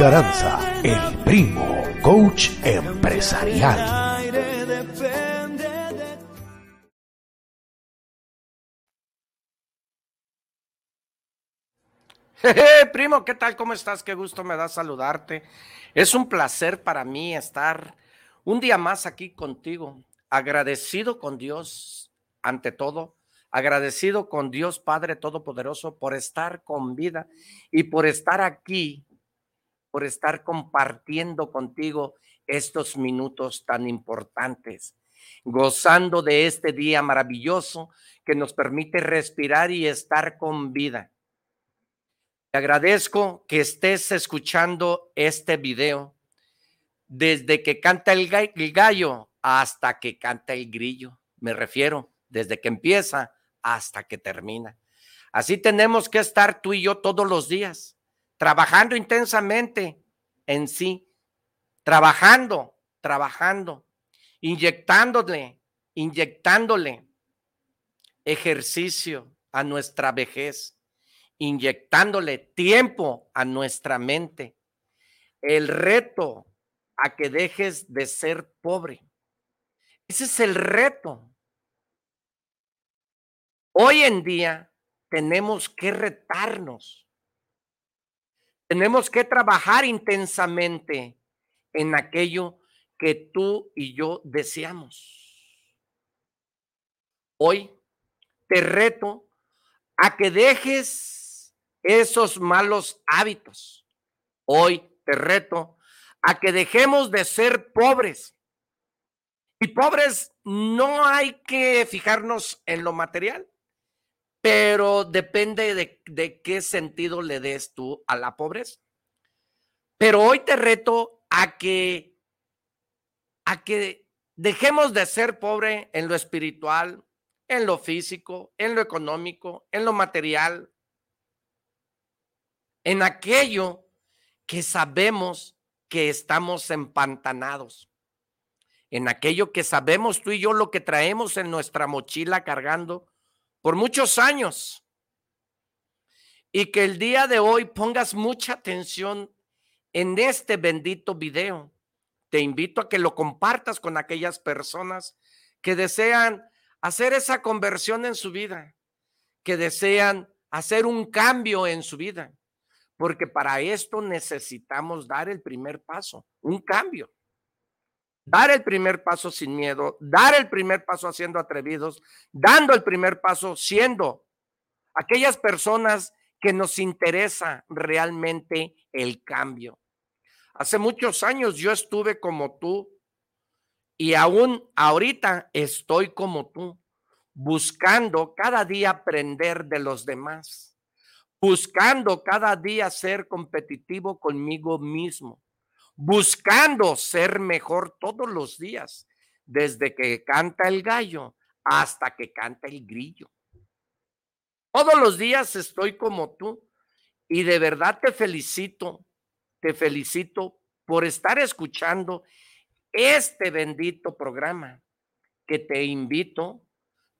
Caranza, el primo, coach empresarial. primo, ¿qué tal? ¿Cómo estás? Qué gusto me da saludarte. Es un placer para mí estar un día más aquí contigo, agradecido con Dios ante todo, agradecido con Dios Padre Todopoderoso por estar con vida y por estar aquí por estar compartiendo contigo estos minutos tan importantes, gozando de este día maravilloso que nos permite respirar y estar con vida. Te agradezco que estés escuchando este video desde que canta el gallo hasta que canta el grillo. Me refiero, desde que empieza hasta que termina. Así tenemos que estar tú y yo todos los días trabajando intensamente en sí, trabajando, trabajando, inyectándole, inyectándole ejercicio a nuestra vejez, inyectándole tiempo a nuestra mente. El reto a que dejes de ser pobre. Ese es el reto. Hoy en día tenemos que retarnos tenemos que trabajar intensamente en aquello que tú y yo deseamos. Hoy te reto a que dejes esos malos hábitos. Hoy te reto a que dejemos de ser pobres. Y pobres no hay que fijarnos en lo material pero depende de, qué sentido le des tú a la pobreza. Pero hoy te reto a que, a que dejemos de ser pobre en lo espiritual, en lo físico, en lo económico, en lo material, en aquello que sabemos que estamos empantanados, en aquello que sabemos tú y yo lo que traemos en nuestra mochila cargando por muchos años. Y que el día de hoy pongas mucha atención en este bendito video. Te invito a que lo compartas con aquellas personas que desean hacer esa conversión en su vida, que desean hacer un cambio en su vida, porque para esto necesitamos dar el primer paso, un cambio dar el primer paso sin miedo, dar el primer paso haciendo atrevidos, dando el primer paso siendo aquellas personas que nos interesa realmente el cambio. Hace muchos años yo estuve como tú y aún ahorita estoy como tú, buscando cada día aprender de los demás, buscando cada día ser competitivo conmigo mismo buscando ser mejor todos los días, desde que canta el gallo hasta que canta el grillo. Todos los días estoy como tú y de verdad te felicito, te felicito por estar escuchando este bendito programa que te invito,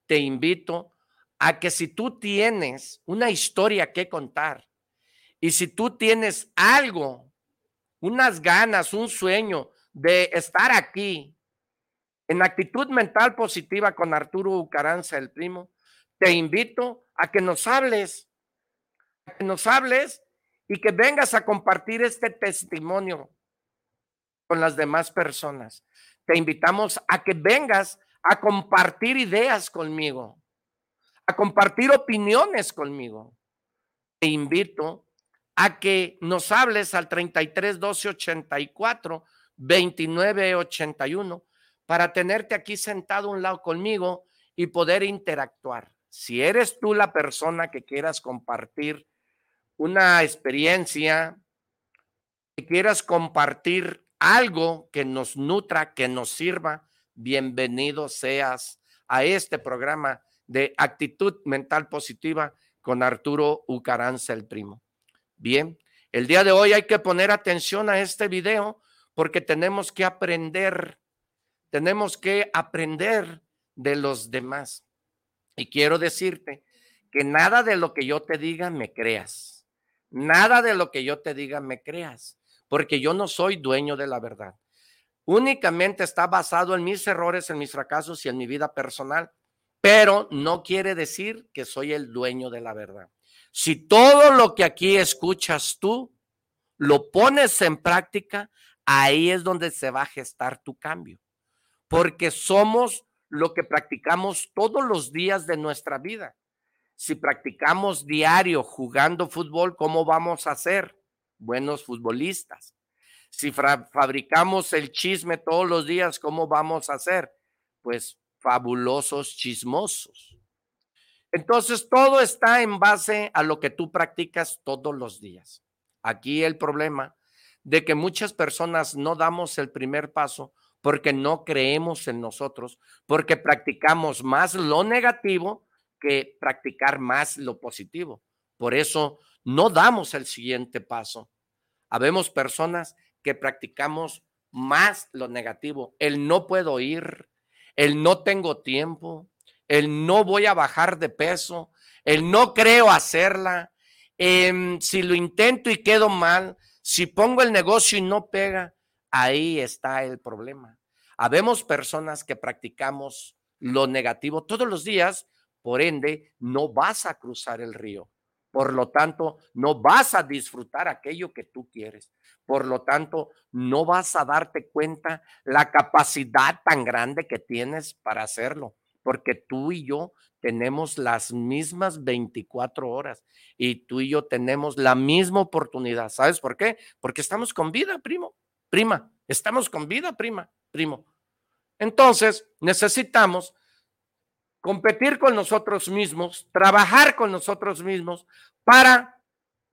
te invito a que si tú tienes una historia que contar y si tú tienes algo, unas ganas, un sueño de estar aquí en actitud mental positiva con Arturo Ucaranza, el primo, te invito a que nos hables, a que nos hables y que vengas a compartir este testimonio con las demás personas. Te invitamos a que vengas a compartir ideas conmigo, a compartir opiniones conmigo. Te invito a que nos hables al 33 12 84 29 81 para tenerte aquí sentado a un lado conmigo y poder interactuar. Si eres tú la persona que quieras compartir una experiencia, que quieras compartir algo que nos nutra, que nos sirva, bienvenido seas a este programa de actitud mental positiva con Arturo Ucaranza, el primo. Bien, el día de hoy hay que poner atención a este video porque tenemos que aprender, tenemos que aprender de los demás. Y quiero decirte que nada de lo que yo te diga me creas. Nada de lo que yo te diga me creas, porque yo no soy dueño de la verdad. Únicamente está basado en mis errores, en mis fracasos y en mi vida personal, pero no quiere decir que soy el dueño de la verdad. Si todo lo que aquí escuchas tú lo pones en práctica, ahí es donde se va a gestar tu cambio, porque somos lo que practicamos todos los días de nuestra vida. Si practicamos diario jugando fútbol, ¿cómo vamos a ser? Buenos futbolistas. Si fabricamos el chisme todos los días, ¿cómo vamos a ser? Pues fabulosos chismosos. Entonces, todo está en base a lo que tú practicas todos los días. Aquí el problema de que muchas personas no damos el primer paso porque no creemos en nosotros, porque practicamos más lo negativo que practicar más lo positivo. Por eso no damos el siguiente paso. Habemos personas que practicamos más lo negativo, el no puedo ir, el no tengo tiempo, el no voy a bajar de peso, el no creo hacerla, em, si lo intento y quedo mal, si pongo el negocio y no pega, ahí está el problema. Habemos personas que practicamos lo negativo todos los días, por ende, no vas a cruzar el río. Por lo tanto, no vas a disfrutar aquello que tú quieres. Por lo tanto, no vas a darte cuenta la capacidad tan grande que tienes para hacerlo, porque tú y yo tenemos las mismas 24 horas y tú y yo tenemos la misma oportunidad. ¿Sabes por qué? Porque estamos con vida, primo, prima, estamos con vida, prima, primo. Entonces, necesitamos competir con nosotros mismos, trabajar con nosotros mismos para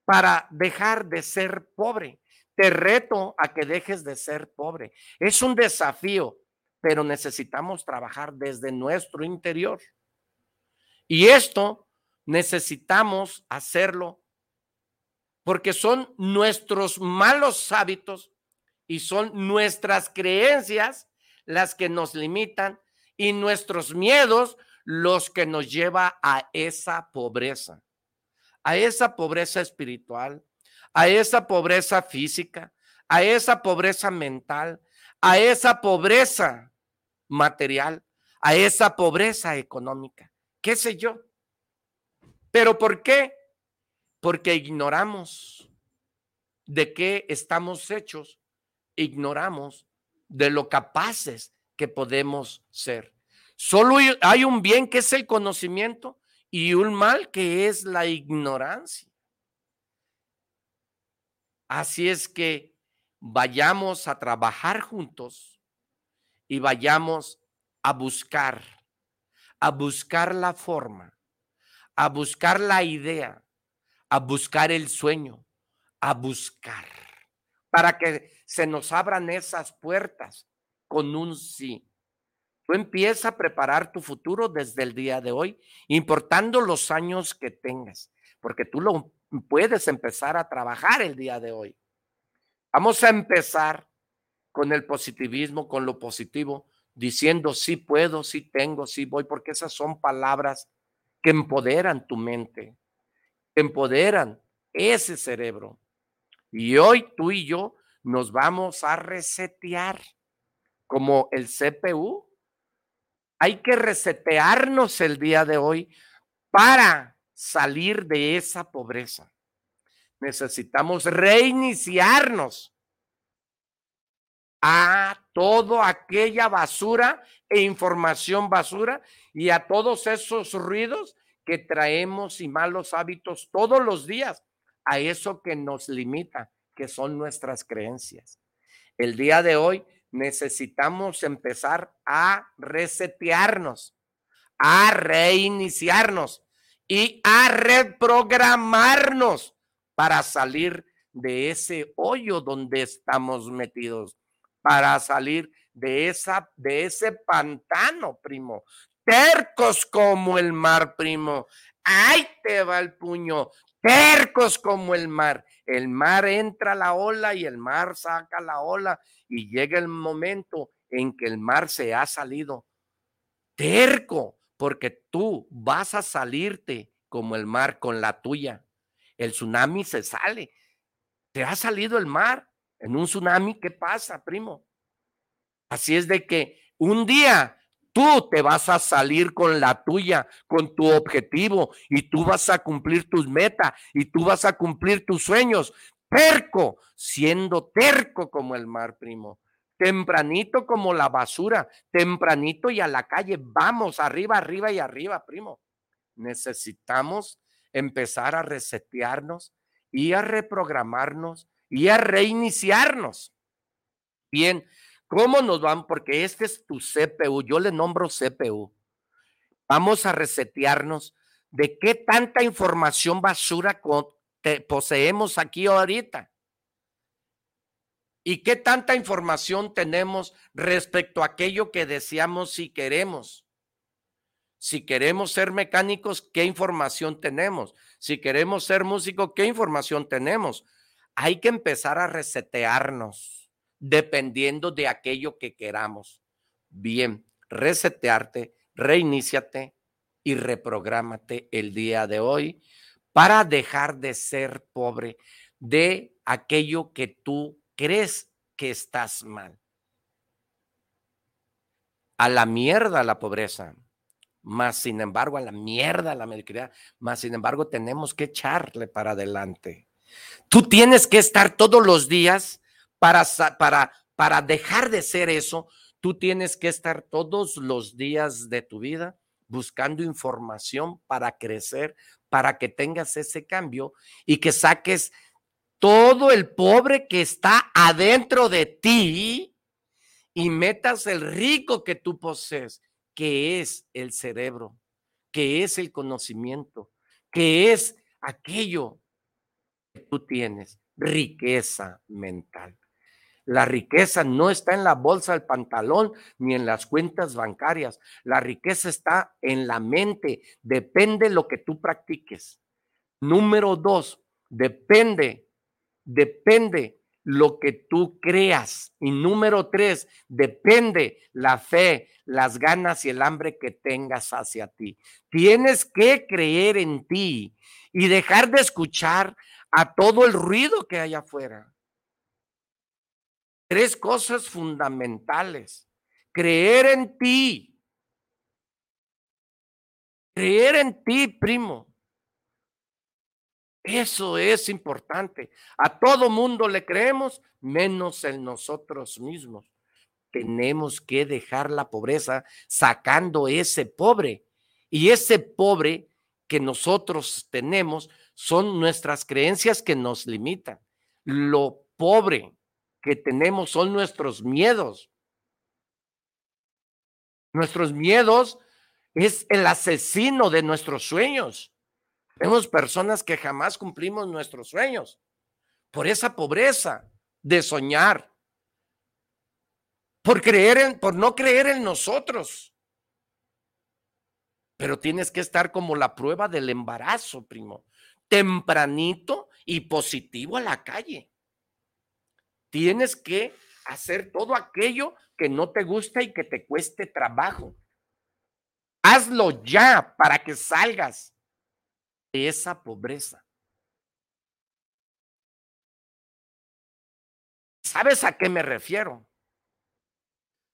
para dejar de ser pobre. Te reto a que dejes de ser pobre. Es un desafío, pero necesitamos trabajar desde nuestro interior. Y esto necesitamos hacerlo porque son nuestros malos hábitos y son nuestras creencias las que nos limitan y nuestros miedos los que nos lleva a esa pobreza, a esa pobreza espiritual, a esa pobreza física, a esa pobreza mental, a esa pobreza material, a esa pobreza económica, qué sé yo. Pero ¿por qué? Porque ignoramos de qué estamos hechos, ignoramos de lo capaces que podemos ser. Solo hay un bien que es el conocimiento y un mal que es la ignorancia. Así es que vayamos a trabajar juntos y vayamos a buscar, a buscar la forma, a buscar la idea, a buscar el sueño, a buscar, para que se nos abran esas puertas con un sí. Tú empieza a preparar tu futuro desde el día de hoy, importando los años que tengas, porque tú lo puedes empezar a trabajar el día de hoy. Vamos a empezar con el positivismo, con lo positivo, diciendo sí puedo, sí tengo, sí voy, porque esas son palabras que empoderan tu mente, que empoderan ese cerebro. Y hoy tú y yo nos vamos a resetear como el CPU hay que resetearnos el día de hoy para salir de esa pobreza. Necesitamos reiniciarnos a toda aquella basura e información basura y a todos esos ruidos que traemos y malos hábitos todos los días, a eso que nos limita, que son nuestras creencias. El día de hoy necesitamos empezar a resetearnos, a reiniciarnos y a reprogramarnos para salir de ese hoyo donde estamos metidos, para salir de esa de ese pantano, primo. Tercos como el mar, primo. Ahí te va el puño. Tercos como el mar. El mar entra la ola y el mar saca la ola y llega el momento en que el mar se ha salido terco, porque tú vas a salirte como el mar con la tuya. El tsunami se sale. Te ha salido el mar. En un tsunami, ¿qué pasa, primo? Así es de que un día tú te vas a salir con la tuya, con tu objetivo, y tú vas a cumplir tus metas, y tú vas a cumplir tus sueños, terco, siendo terco como el mar, primo. Tempranito como la basura, tempranito y a la calle. Vamos, arriba, arriba y arriba, primo. Necesitamos empezar a resetearnos y a reprogramarnos y a reiniciarnos. Bien, ¿cómo nos van? Porque este es tu CPU, yo le nombro CPU. Vamos a resetearnos de qué tanta información basura poseemos aquí ahorita. ¿Y qué tanta información tenemos respecto a aquello que deseamos si queremos? Si queremos ser mecánicos, ¿qué información tenemos? Si queremos ser músicos, ¿qué información tenemos? Hay que empezar a resetearnos dependiendo de aquello que queramos. Bien, resetearte, reiníciate y reprográmate el día de hoy para dejar de ser pobre de aquello que tú crees que estás mal. A la mierda la pobreza, más sin embargo a la mierda la mediocridad, más sin embargo tenemos que echarle para adelante. Tú tienes que estar todos los días para, para, para dejar de ser eso, tú tienes que estar todos los días de tu vida buscando información para crecer, para que tengas ese cambio y que saques todo el pobre que está adentro de ti y metas el rico que tú posees, que es el cerebro, que es el conocimiento, que es aquello que tú tienes, riqueza mental. La riqueza no está en la bolsa del pantalón ni en las cuentas bancarias. La riqueza está en la mente. Depende lo que tú practiques. Número dos, depende, depende lo que tú creas. Y número tres, depende la fe, las ganas y el hambre que tengas hacia ti. Tienes que creer en ti y dejar de escuchar a todo el ruido que hay afuera tres cosas fundamentales. Creer en ti. Creer en ti, primo. Eso es importante. A todo mundo le creemos, menos en nosotros mismos. Tenemos que dejar la pobreza sacando ese pobre. Y ese pobre que nosotros tenemos son nuestras creencias que nos limitan. Lo pobre que tenemos son nuestros miedos. Nuestros miedos es el asesino de nuestros sueños. Vemos personas que jamás cumplimos nuestros sueños por esa pobreza de soñar, por creer en, por no creer en nosotros. Pero tienes que estar como la prueba del embarazo, primo. Tempranito y positivo a la calle. Tienes que hacer todo aquello que no te gusta y que te cueste trabajo. Hazlo ya para que salgas esa pobreza. ¿Sabes a qué me refiero?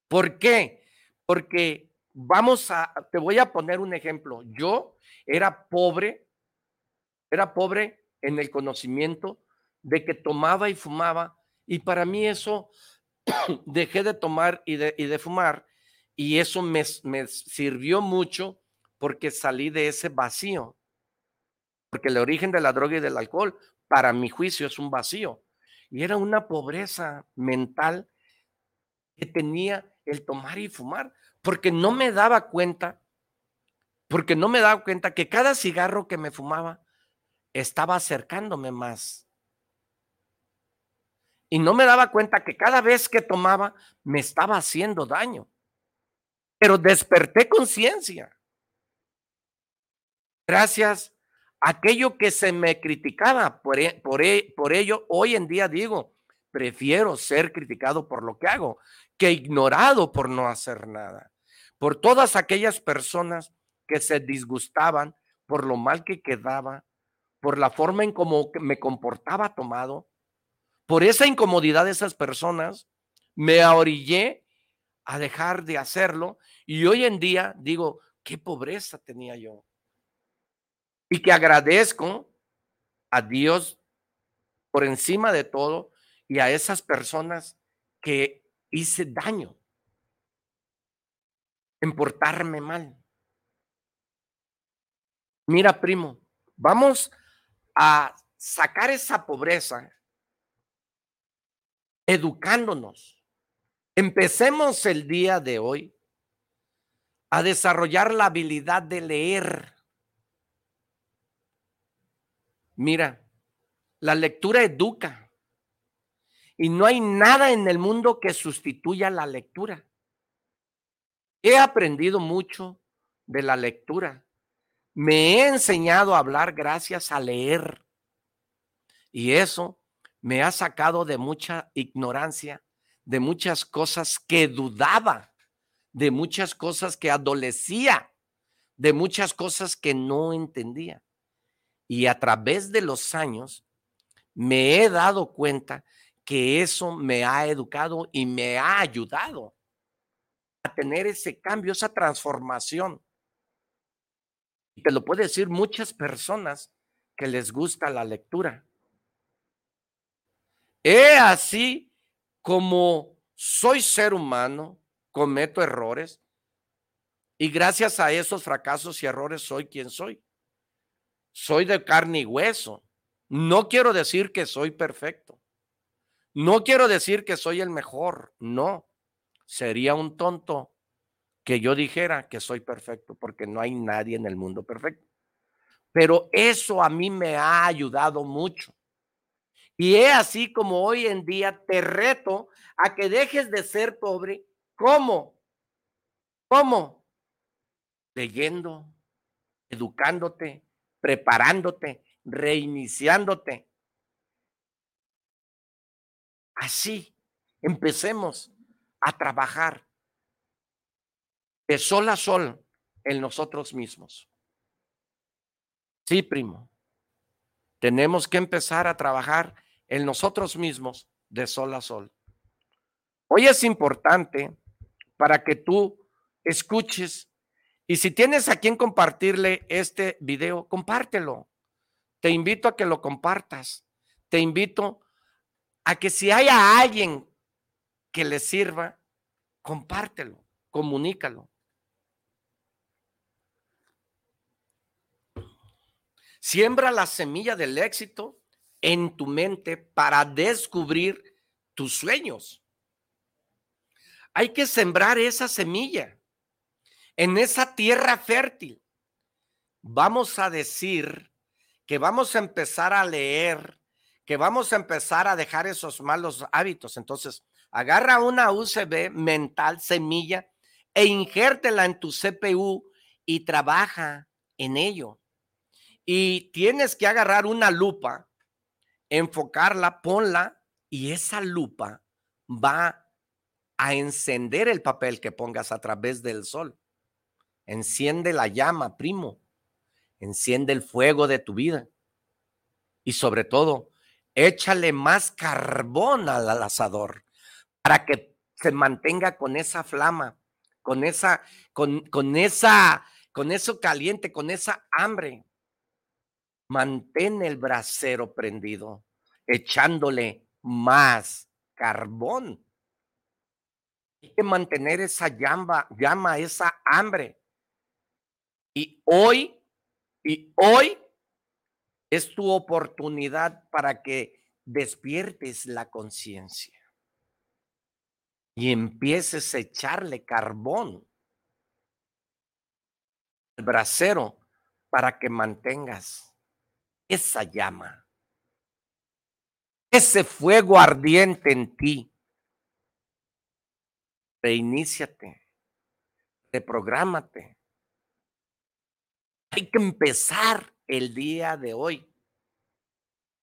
¿Por qué? Porque vamos a, te voy a poner un ejemplo. Yo era pobre, era pobre en el conocimiento de que tomaba y fumaba y para mí eso dejé de tomar y de, y de fumar y eso me, me sirvió mucho porque salí de ese vacío. Porque el origen de la droga y del alcohol, para mi juicio, es un vacío. Y era una pobreza mental que tenía el tomar y fumar, porque no me daba cuenta, porque no me daba cuenta que cada cigarro que me fumaba estaba acercándome más. Y no me daba cuenta que cada vez que tomaba me estaba haciendo daño. Pero desperté conciencia. Gracias aquello que se me criticaba. Por, e, e, por ello, hoy en día digo, prefiero ser criticado por lo que hago que ignorado por no hacer nada. Por todas aquellas personas que se disgustaban por lo mal que quedaba, por la forma en cómo me comportaba tomado, por esa incomodidad de esas personas, me ahorillé a dejar de hacerlo y hoy en día digo, qué pobreza tenía yo. Y que agradezco a Dios por encima de todo y a esas personas que hice daño en portarme mal. Mira, primo, vamos a sacar esa pobreza educándonos. Empecemos el día de hoy a desarrollar la habilidad de leer. Mira, la lectura educa. Y no hay nada en el mundo que sustituya la lectura. He aprendido mucho de la lectura. Me he enseñado a hablar gracias a leer. Y eso me ha sacado de mucha ignorancia, de muchas cosas que dudaba, de muchas cosas que adolecía, de muchas cosas que no entendía. Y a través de los años me he dado cuenta que eso me ha educado y me ha ayudado a tener ese cambio, esa transformación. Y te lo puede decir muchas personas que les gusta la lectura. He así como soy ser humano, cometo errores y gracias a esos fracasos y errores soy quien soy. Soy de carne y hueso. No quiero decir que soy perfecto. No quiero decir que soy el mejor, no. Sería un tonto que yo dijera que soy perfecto, porque no hay nadie en el mundo perfecto. Pero eso a mí me ha ayudado mucho. Y es así como hoy en día te reto a que dejes de ser pobre. ¿Cómo? ¿Cómo? Leyendo, educándote, preparándote, reiniciándote. Así, empecemos a trabajar de sol a sol en nosotros mismos. Sí, primo. Tenemos que empezar a trabajar en nosotros mismos de sol a sol. Hoy es importante para que tú escuches y si tienes a quien compartirle este video, compártelo. Te invito a que lo compartas. Te invito a que si hay a alguien que le sirva, compártelo, comunícalo. Siembra la semilla del éxito en tu mente para descubrir tus sueños. Hay que sembrar esa semilla en esa tierra fértil. Vamos a decir que vamos a empezar a leer que vamos a empezar a dejar esos malos hábitos. Entonces, Agarra una USB mental, semilla, e injértela en tu CPU y trabaja en ello. Y tienes que agarrar una lupa, enfocarla, ponla, y esa lupa va a encender el papel que pongas a través del sol. Enciende la llama, primo. Enciende el fuego de tu vida. Y sobre todo, échale más carbón al asador para que se mantenga con esa flama, con esa, con, con esa, con eso caliente, con esa hambre. Mantén el brasero prendido, echándole más carbón. Hay que mantener esa llama, llama, esa hambre. Y hoy, y hoy es tu oportunidad para que despiertes la conciencia y empieces a echarle carbón al brasero para que mantengas esa llama, ese fuego ardiente en ti. Reiníciate, reprográmate. Hay que empezar el día de hoy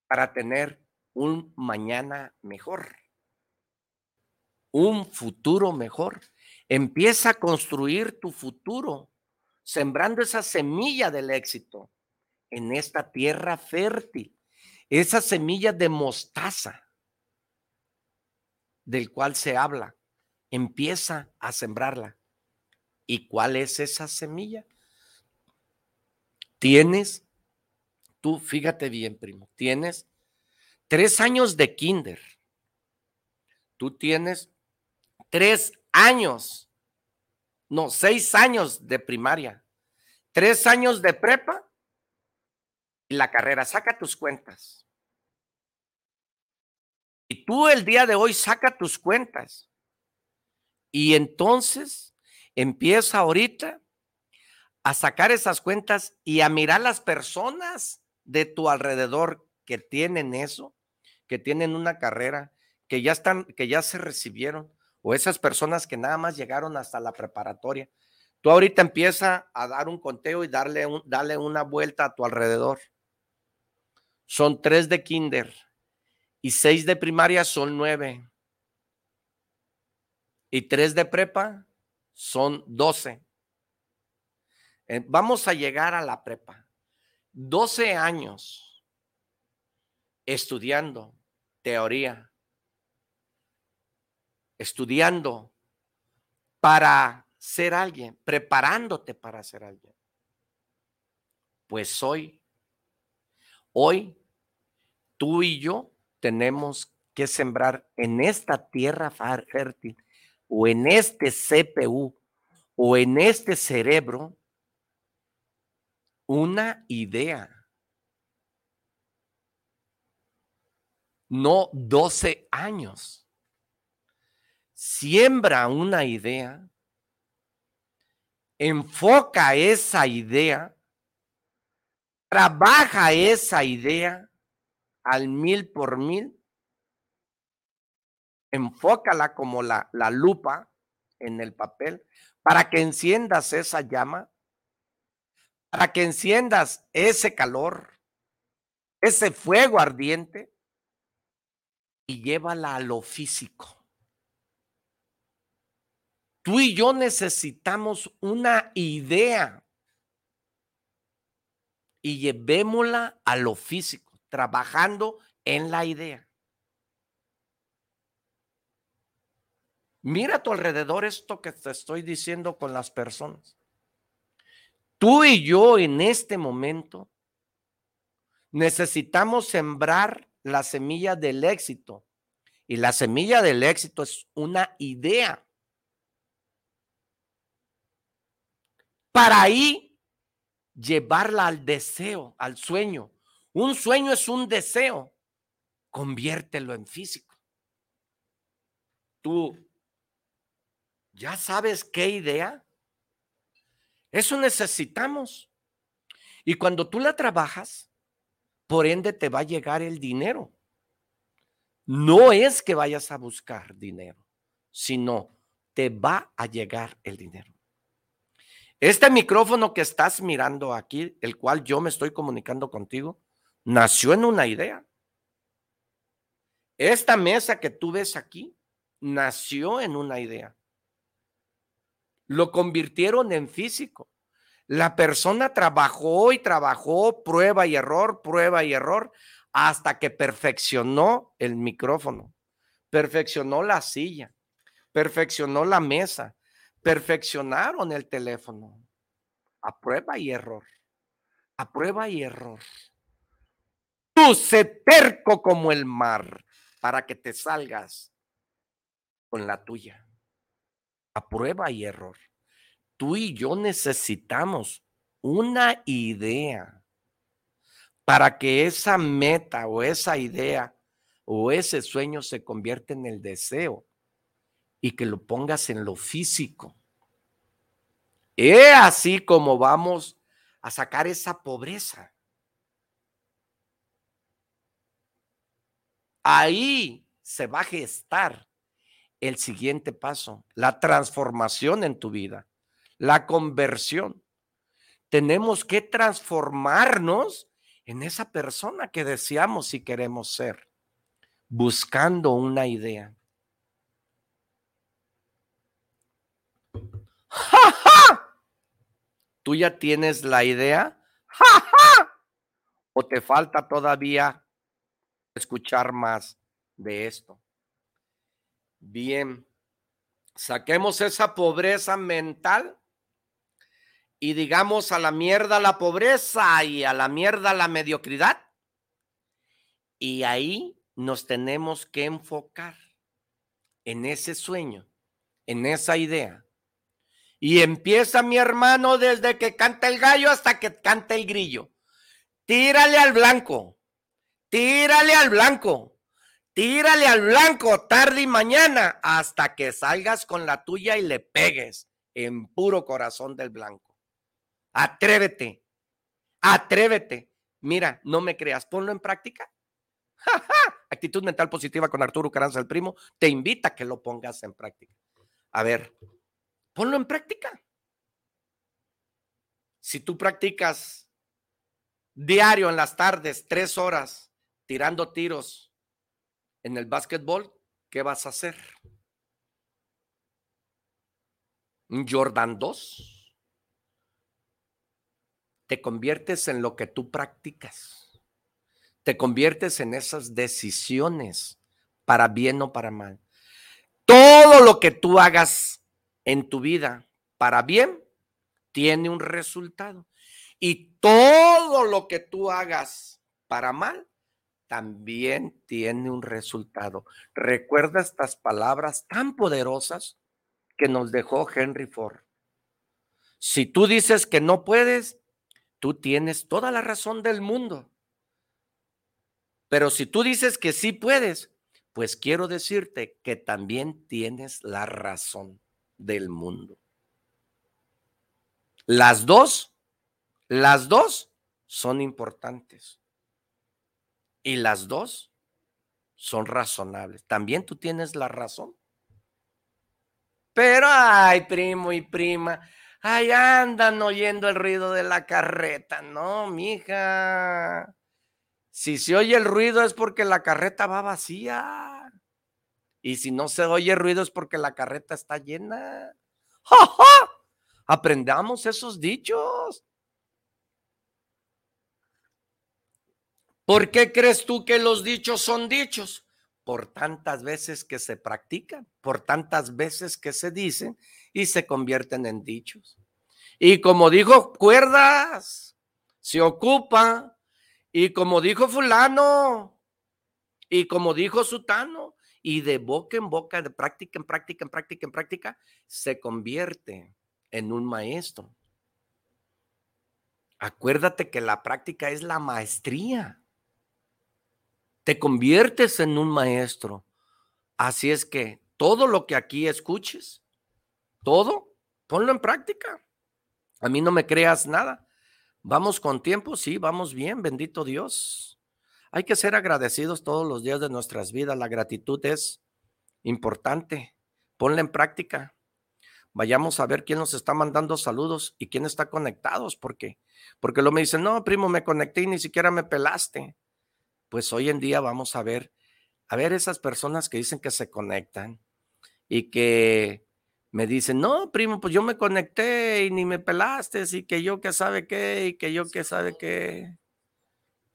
para tener un mañana mejor un futuro mejor. Empieza a construir tu futuro, sembrando esa semilla del éxito en esta tierra fértil, esa semilla de mostaza del cual se habla. Empieza a sembrarla. ¿Y cuál es esa semilla? Tienes, tú fíjate bien, primo, tienes tres años de kinder. Tú tienes tres años, no, seis años de primaria, tres años de prepa y la carrera. Saca tus cuentas. Y tú el día de hoy saca tus cuentas. Y entonces empieza ahorita a sacar esas cuentas y a mirar las personas de tu alrededor que tienen eso, que tienen una carrera, que ya están, que ya se recibieron, o esas personas que nada más llegaron hasta la preparatoria. Tú ahorita empieza a dar un conteo y darle, un, darle una vuelta a tu alrededor. Son tres de kinder y seis de primaria son nueve. Y tres de prepa son doce. Eh, vamos a llegar a la prepa. Doce años estudiando teoría, estudiando para ser alguien, preparándote para ser alguien. Pues hoy, hoy, tú y yo tenemos que sembrar en esta tierra fértil o en este CPU o en este cerebro una idea. No 12 años siembra una idea, enfoca esa idea, trabaja esa idea al mil por mil, enfócala como la, la lupa en el papel para que enciendas esa llama, para que enciendas ese calor, ese fuego ardiente y llévala a lo físico. Tú y yo necesitamos una idea y llevémosla a lo físico, trabajando en la idea. Mira a tu alrededor esto que te estoy diciendo con las personas. Tú y yo en este momento necesitamos sembrar la semilla del éxito. Y la semilla del éxito es una idea. para ahí llevarla al deseo, al sueño. Un sueño es un deseo, conviértelo en físico. Tú ya sabes qué idea. Eso necesitamos. Y cuando tú la trabajas, por ende te va a llegar el dinero. No es que vayas a buscar dinero. sino te va a llegar el dinero. Este micrófono que estás mirando aquí, el cual yo me estoy comunicando contigo, nació en una idea. Esta mesa que tú ves aquí nació en una idea. Lo convirtieron en físico. La persona trabajó y trabajó, prueba y error, prueba y error, hasta que perfeccionó el micrófono, perfeccionó la silla, perfeccionó la mesa, perfeccionaron el teléfono. A prueba y error, a prueba y error. Tú se terco como el mar para que te salgas con la tuya. A prueba y error. Tú y yo necesitamos una idea para que esa meta o esa idea o ese sueño se convierta en el deseo y que lo pongas en lo físico. Es así como vamos a sacar esa pobreza. Ahí se va a gestar el siguiente paso, la transformación en tu vida, la conversión. Tenemos que transformarnos en esa persona que deseamos y queremos ser, buscando una idea. ¡Ja, tú ya tienes la idea? ¡Ja, ¿O te falta todavía escuchar más de esto? Bien, saquemos esa pobreza mental y digamos a la mierda la pobreza y a la mierda la mediocridad. Y ahí nos tenemos que enfocar en ese sueño, en esa idea. Y empieza mi hermano desde que canta el gallo hasta que canta el grillo. Tírale al blanco, tírale al blanco, tírale al blanco tarde y mañana hasta que salgas con la tuya y le pegues en puro corazón del blanco. Atrévete, atrévete. Mira, no me creas, ponlo en práctica. Actitud mental positiva con Arturo Caranza, el primo, te invita a que lo pongas en práctica. A ver, ponlo en práctica. Si tú practicas diario en las tardes, tres horas, tirando tiros en el básquetbol, ¿qué vas a hacer? ¿Un Jordan 2? te conviertes en lo que tú practicas. Te conviertes en esas decisiones para bien o para mal. Todo lo que tú hagas en tu vida para bien tiene un resultado. Y todo lo que tú hagas para mal también tiene un resultado. Recuerda estas palabras tan poderosas que nos dejó Henry Ford. Si tú dices que no puedes, tú tienes toda la razón del mundo. Pero si tú dices que sí puedes, pues quiero decirte que también tienes la razón del mundo. Las dos, las dos son importantes. Y las dos son razonables. También tú tienes la razón. Pero, ay, primo y prima, Ahí andan oyendo el ruido de la carreta. No, mija. Si se oye el ruido es porque la carreta va vacía. Y si no se oye ruido es porque la carreta está llena. ¡Ja, Aprendamos esos dichos. ¿Por qué crees tú que los dichos son dichos? Por tantas veces que se practican, por tantas veces que se dicen y se convierten en dichos. Y como dijo cuerdas, se ocupa. Y como dijo fulano, y como dijo sutano, y de boca en boca, de práctica en práctica, en práctica, en práctica, se convierte en un maestro. Acuérdate que la práctica es la maestría. Te conviertes en un maestro. Así es que todo lo que aquí escuches, todo, ponlo en práctica. A mí no me creas nada. Vamos con tiempo, sí, vamos bien, bendito Dios. Hay que ser agradecidos todos los días de nuestras vidas. La gratitud es importante ponla en práctica. Vayamos a ver quién nos está mandando saludos y quién está conectados, porque porque lo me dicen, "No, primo, me conecté y ni siquiera me pelaste." Pues hoy en día vamos a ver a ver esas personas que dicen que se conectan y que me dicen, "No, primo, pues yo me conecté y ni me pelaste, y que yo que sabe qué y que yo que sabe qué."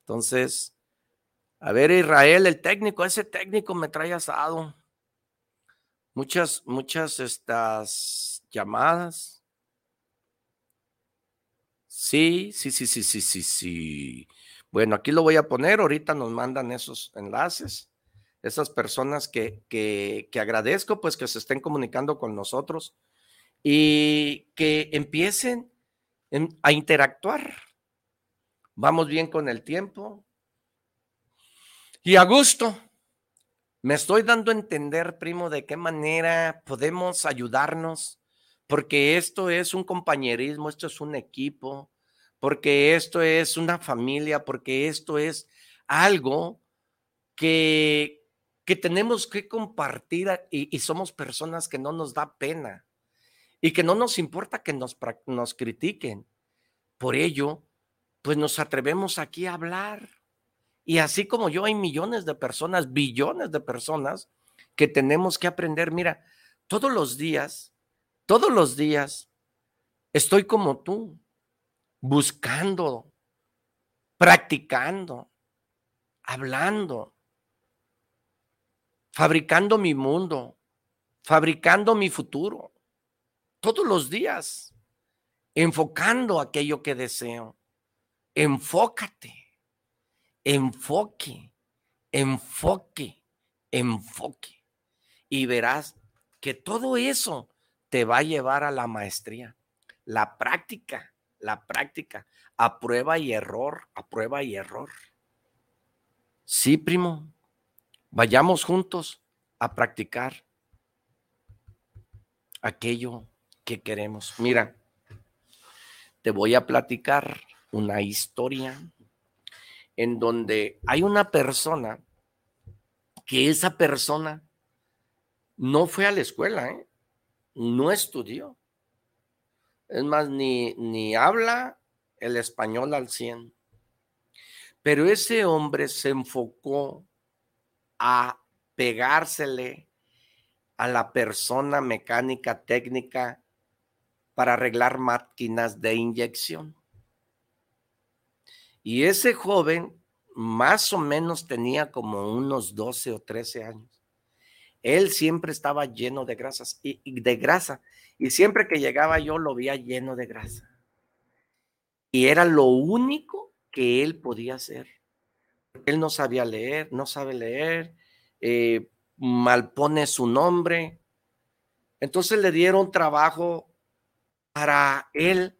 Entonces, a ver, Israel, el técnico, ese técnico me trae asado. Muchas, muchas estas llamadas. Sí, sí, sí, sí, sí, sí, sí. Bueno, aquí lo voy a poner. Ahorita nos mandan esos enlaces. Esas personas que, que, que agradezco, pues que se estén comunicando con nosotros y que empiecen a interactuar. Vamos bien con el tiempo. Y a gusto, me estoy dando a entender, primo, de qué manera podemos ayudarnos, porque esto es un compañerismo, esto es un equipo, porque esto es una familia, porque esto es algo que, que tenemos que compartir y, somos personas que no nos da pena y que no nos importa que nos, nos critiquen. Por ello, pues nos atrevemos aquí a hablar y así como yo, hay millones de personas, billones de personas que tenemos que aprender. Mira, todos los días, todos los días, estoy como tú, buscando, practicando, hablando, fabricando mi mundo, fabricando mi futuro. Todos los días, enfocando aquello que deseo. Enfócate enfoque, enfoque, enfoque. Y verás que todo eso te va a llevar a la maestría. La práctica, la práctica, a prueba y error, a prueba y error. Sí, primo, vayamos juntos a practicar aquello que queremos. Mira, te voy a platicar una historia en donde hay una persona que esa persona no fue a la escuela, ¿eh? no estudió. Es más, ni, ni habla el español al 100. Pero ese hombre se enfocó a pegársele a la persona mecánica técnica para arreglar máquinas de inyección. Y ese joven más o menos tenía como unos 12 o 13 años. Él siempre estaba lleno de grasas y, de grasa y siempre que llegaba yo lo veía lleno de grasa. Y era lo único que él podía hacer. Él no sabía leer, no sabe leer, eh, malpone su nombre. Entonces le dieron trabajo para él,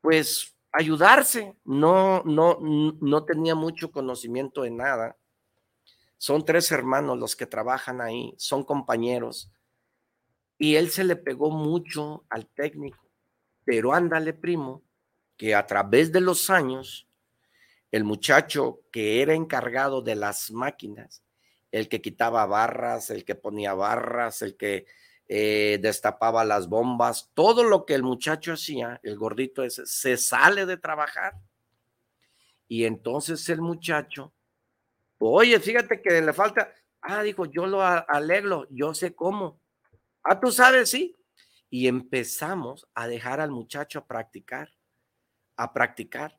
pues ayudarse. No, no, no tenía mucho conocimiento de nada. Son tres hermanos los que trabajan ahí, son compañeros. Y él se le pegó mucho al técnico. Pero ándale, primo, que a través de los años, el muchacho que era encargado de las máquinas, el que quitaba barras, el que ponía barras, el que eh, destapaba las bombas, todo lo que el muchacho hacía, el gordito ese, se sale de trabajar. Y entonces el muchacho, oye, fíjate que le falta, ah, dijo, yo lo alegro, yo sé cómo. Ah, tú sabes, sí. Y empezamos a dejar al muchacho a practicar, a practicar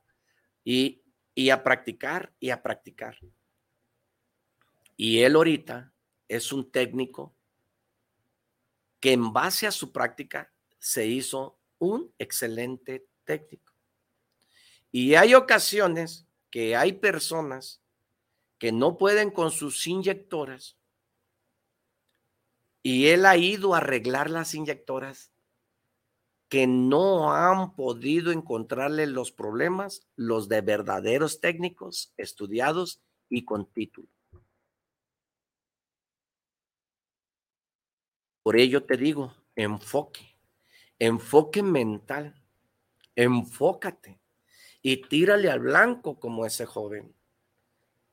y, y a practicar y a practicar. Y él ahorita es un técnico que en base a su práctica se hizo un excelente técnico. Y hay ocasiones que hay personas que no pueden con sus inyectoras y él ha ido a arreglar las inyectoras que no han podido encontrarle los problemas, los de verdaderos técnicos estudiados y con título. Por ello te digo, enfoque, enfoque mental, enfócate y tírale al blanco como ese joven.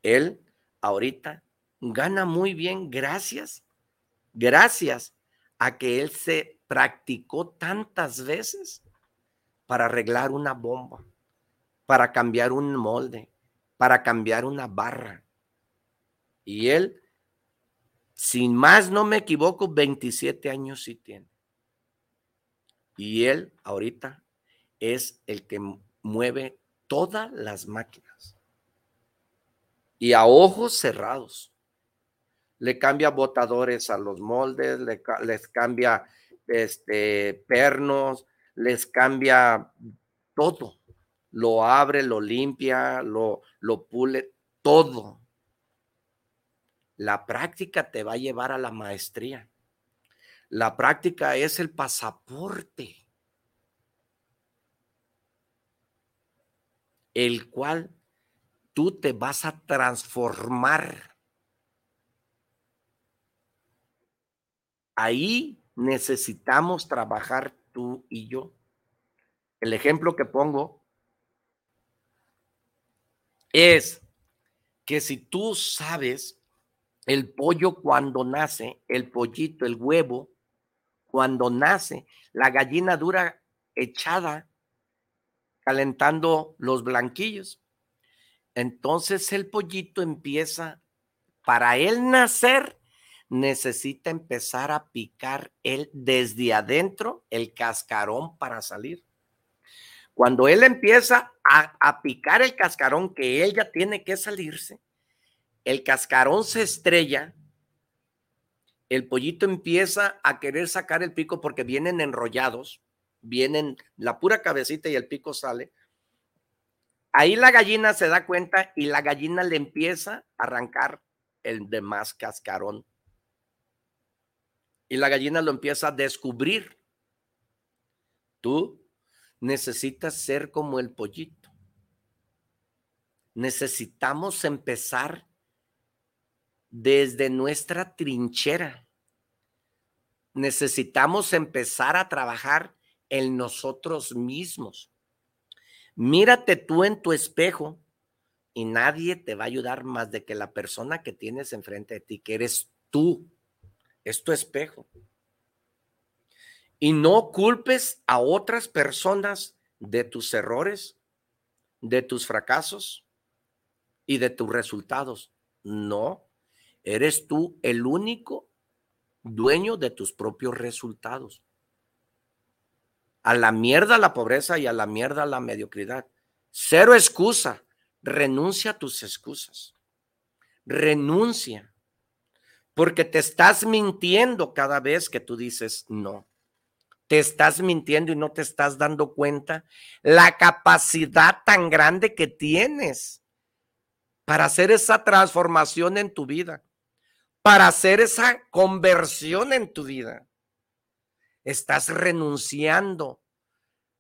Él ahorita gana muy bien gracias, gracias a que él se practicó tantas veces para arreglar una bomba, para cambiar un molde, para cambiar una barra. Y él, sin más no me equivoco, 27 años sí tiene. Y él ahorita es el que mueve todas las máquinas. Y a ojos cerrados. Le cambia botadores a los moldes, les cambia este, pernos, les cambia todo. Lo abre, lo limpia, lo, lo pule, todo. La práctica te va a llevar a la maestría. La práctica es el pasaporte, el cual tú te vas a transformar. Ahí necesitamos trabajar tú y yo. El ejemplo que pongo es que si tú sabes el pollo cuando nace, el pollito, el huevo, cuando nace, la gallina dura echada calentando los blanquillos. Entonces el pollito empieza, para él nacer, necesita empezar a picar él desde adentro el cascarón para salir. Cuando él empieza a, picar el cascarón que él ya tiene que salirse, el cascarón se estrella, el pollito empieza a querer sacar el pico porque vienen enrollados, vienen la pura cabecita y el pico sale. Ahí la gallina se da cuenta y la gallina le empieza a arrancar el demás cascarón y la gallina lo empieza a descubrir. Tú necesitas ser como el pollito. Necesitamos empezar desde nuestra trinchera. Necesitamos empezar a trabajar en nosotros mismos. Mírate tú en tu espejo y nadie te va a ayudar más de que la persona que tienes enfrente de ti, que eres tú es tu espejo. Y no culpes a otras personas de tus errores, de tus fracasos y de tus resultados. No, eres tú el único dueño de tus propios resultados. A la mierda la pobreza y a la mierda la mediocridad. Cero excusa. Renuncia a tus excusas. Renuncia porque te estás mintiendo cada vez que tú dices no. Te estás mintiendo y no te estás dando cuenta la capacidad tan grande que tienes para hacer esa transformación en tu vida, para hacer esa conversión en tu vida. Estás renunciando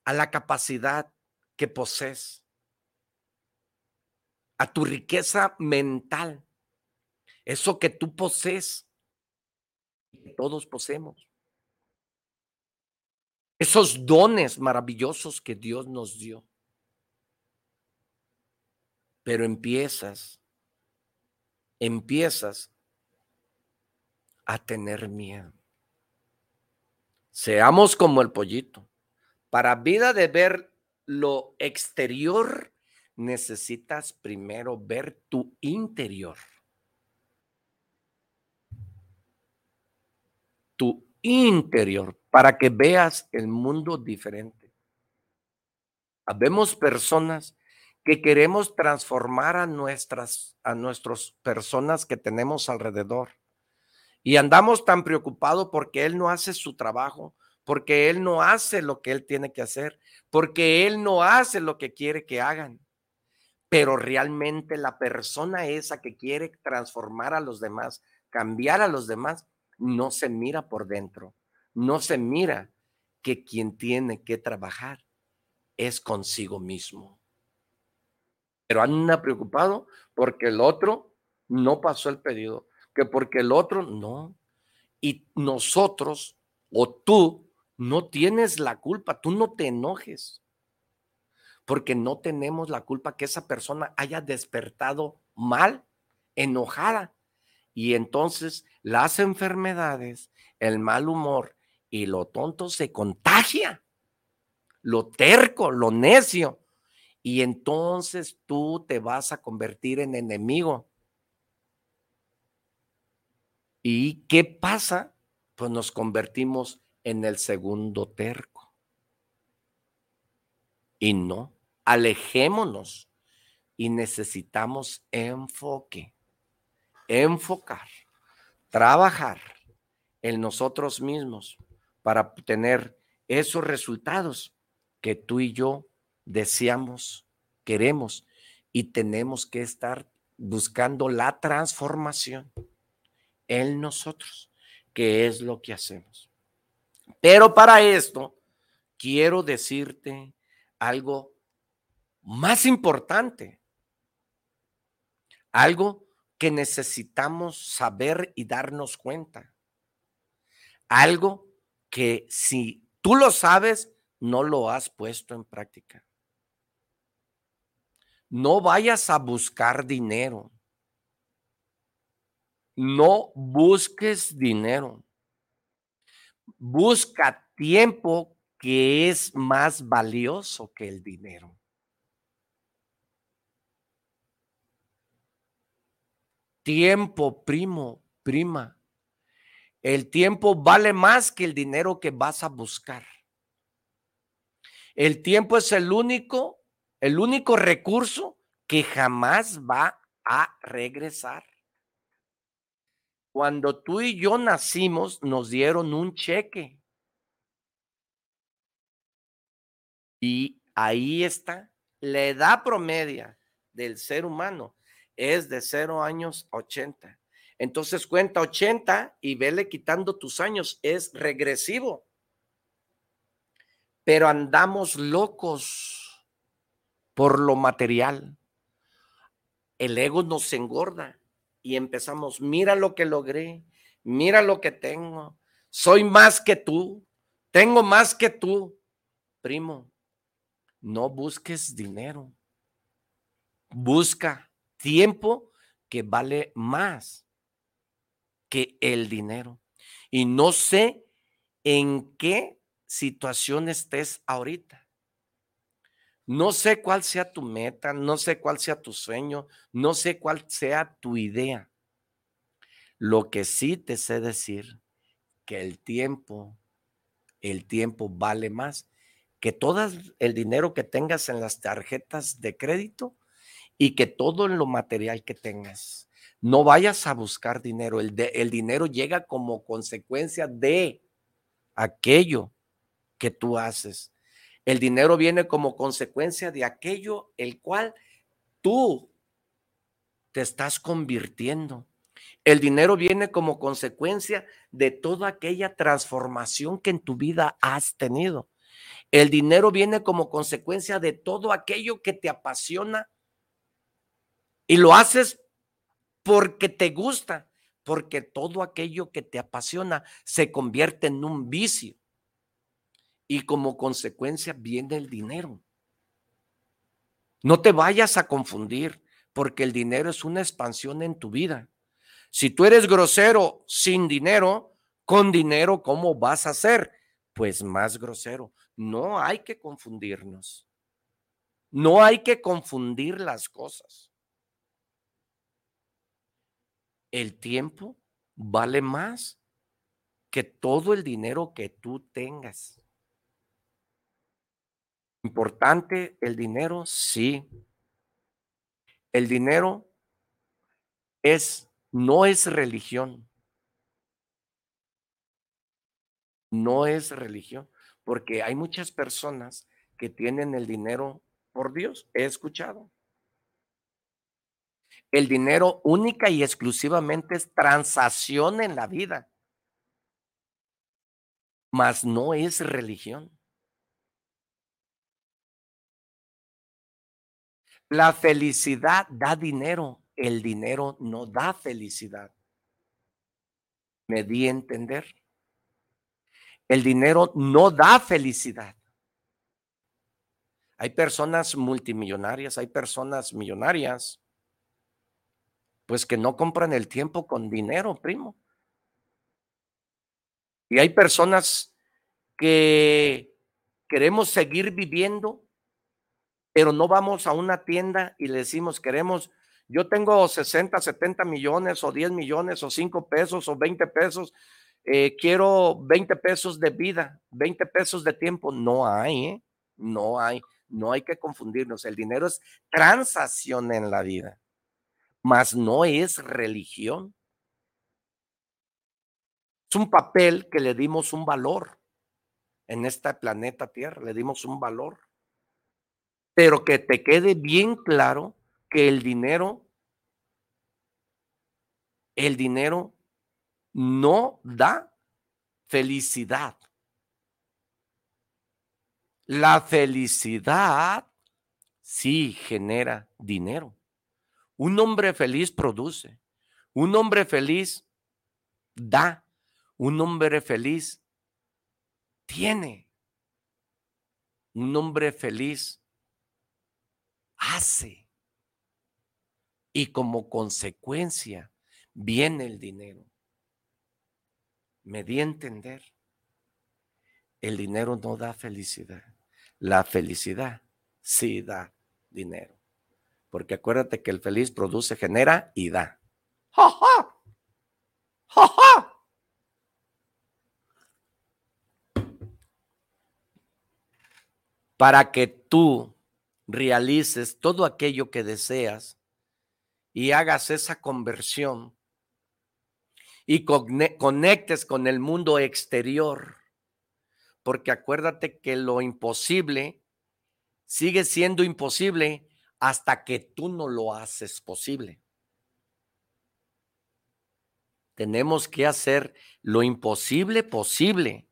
a la capacidad que posees, a tu riqueza mental eso que tú posees, que todos poseemos. Esos dones maravillosos que Dios nos dio. Pero empiezas, empiezas a tener miedo. Seamos como el pollito. Para vida de ver lo exterior, necesitas primero ver tu interior. Tu interior para que veas el mundo diferente. Habemos personas que queremos transformar a nuestras a nuestras personas que tenemos alrededor. Y andamos tan preocupados porque él no hace su trabajo, porque él no hace lo que él tiene que hacer, porque él no hace lo que quiere que hagan. Pero realmente la persona esa que quiere transformar a los demás, cambiar a los demás, no se mira por dentro, no se mira que quien tiene que trabajar es consigo mismo. Pero anda preocupado porque el otro no pasó el pedido, que porque el otro no. Y nosotros o tú no tienes la culpa, tú no te enojes, porque no tenemos la culpa que esa persona haya despertado mal, enojada. Y entonces las enfermedades, el mal humor y lo tonto se contagia. Lo terco, lo necio. Y entonces tú te vas a convertir en enemigo. ¿Y qué pasa? Pues nos convertimos en el segundo terco. Y no, alejémonos y necesitamos enfoque, enfocar, trabajar en nosotros mismos para tener esos resultados que tú y yo deseamos, queremos y tenemos que estar buscando la transformación en nosotros, que es lo que hacemos. Pero para esto, quiero decirte algo más importante, algo que necesitamos saber y darnos cuenta, algo que si tú lo sabes, no lo has puesto en práctica. No vayas a buscar dinero. No busques dinero. Busca tiempo que es más valioso que el dinero. Tiempo, primo, prima. El tiempo vale más que el dinero que vas a buscar. El tiempo es el único, el único recurso que jamás va a regresar. Cuando tú y yo nacimos, nos dieron un cheque. Y ahí está. La edad promedia del ser humano es de 0 años a 80. Entonces cuenta 80 y vele quitando tus años. Es regresivo pero andamos locos por lo material. El ego nos engorda y empezamos, mira lo que logré, mira lo que tengo, soy más que tú, tengo más que tú. Primo, no busques dinero, busca tiempo que vale más que el dinero. Y no sé en qué situación estés ahorita. No sé cuál sea tu meta, no sé cuál sea tu sueño, no sé cuál sea tu idea. Lo que sí te sé decir, que el tiempo, el tiempo vale más que todo el dinero que tengas en las tarjetas de crédito y que todo lo material que tengas. No vayas a buscar dinero, el, el dinero llega como consecuencia de aquello que tú haces. El dinero viene como consecuencia de aquello el cual tú te estás convirtiendo. El dinero viene como consecuencia de toda aquella transformación que en tu vida has tenido. El dinero viene como consecuencia de todo aquello que te apasiona y lo haces porque te gusta, porque todo aquello que te apasiona se convierte en un vicio y como consecuencia viene el dinero. No te vayas a confundir porque el dinero es una expansión en tu vida. Si tú eres grosero sin dinero, con dinero, ¿cómo vas a ser? Pues más grosero. No hay que confundirnos. No hay que confundir las cosas. El tiempo vale más que todo el dinero que tú tengas. Importante el dinero, sí. El dinero es, no es religión. No es religión, porque hay muchas personas que tienen el dinero por Dios. He escuchado. El dinero única y exclusivamente es transacción en la vida, mas no es religión. La felicidad da dinero, el dinero no da felicidad. Me di a entender. El dinero no da felicidad. Hay personas multimillonarias, hay personas millonarias, pues que no compran el tiempo con dinero, primo. Y hay personas que queremos seguir viviendo, pero no vamos a una tienda y le decimos, queremos, yo tengo 60, 70 millones o 10 millones o 5 pesos o 20 pesos, eh, quiero 20 pesos de vida, 20 pesos de tiempo. No hay, ¿eh? no hay, no hay que confundirnos. El dinero es transacción en la vida, mas no es religión. Es un papel que le dimos un valor en este planeta Tierra, le dimos un valor. Pero que te quede bien claro que el dinero, el dinero no da felicidad. La felicidad sí genera dinero. Un hombre feliz produce. Un hombre feliz da. Un hombre feliz tiene. Un hombre feliz hace. Y como consecuencia viene el dinero. Me di a entender. El dinero no da felicidad. La felicidad sí da dinero. Porque acuérdate que el feliz produce, genera y da. ¡Ja, ja! ¡Ja, ja! para que tú realices todo aquello que deseas y hagas esa conversión y conectes con el mundo exterior. Porque acuérdate que lo imposible sigue siendo imposible hasta que tú no lo haces posible. Tenemos que hacer lo imposible posible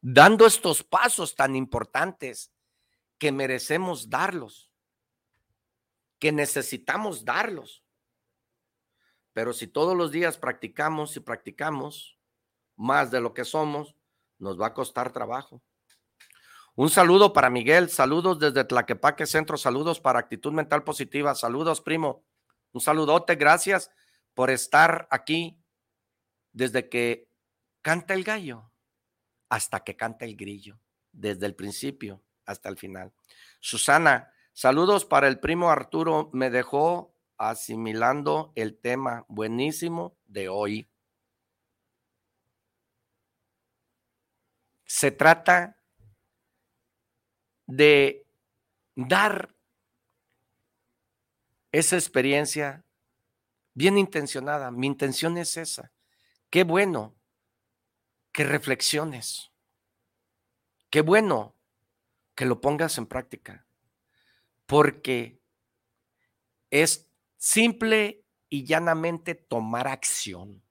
dando estos pasos tan importantes que merecemos darlos, que necesitamos darlos. Pero si todos los días practicamos y practicamos más de lo que somos, nos va a costar trabajo. Un saludo para Miguel, saludos desde Tlaquepaque Centro, saludos para Actitud Mental Positiva, saludos primo, un saludote, gracias por estar aquí desde que canta el gallo hasta que canta el grillo, desde el principio hasta el final. Susana, saludos para el primo Arturo, me dejó asimilando el tema buenísimo de hoy. Se trata de dar esa experiencia bien intencionada. Mi intención es esa. Qué bueno que reflexiones. Qué bueno que lo pongas en práctica, porque es simple y llanamente tomar acción.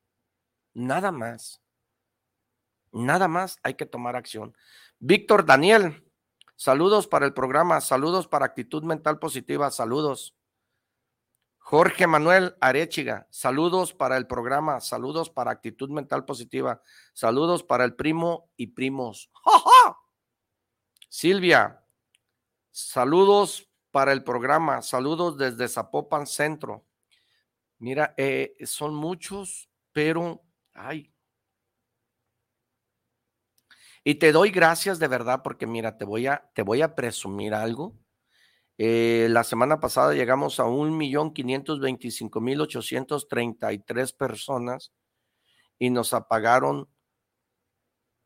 Nada más. Nada más hay que tomar acción. Víctor Daniel, saludos para el programa, saludos para actitud mental positiva, saludos. Jorge Manuel Arechiga, saludos para el programa, saludos para actitud mental positiva, saludos para el primo y primos. Silvia, saludos para el programa, saludos desde Zapopan Centro. Mira, eh, son muchos, pero, ay. Y te doy gracias de verdad porque mira, te voy a, te voy a presumir algo. Eh, la semana pasada llegamos a 1.525.833 personas y nos apagaron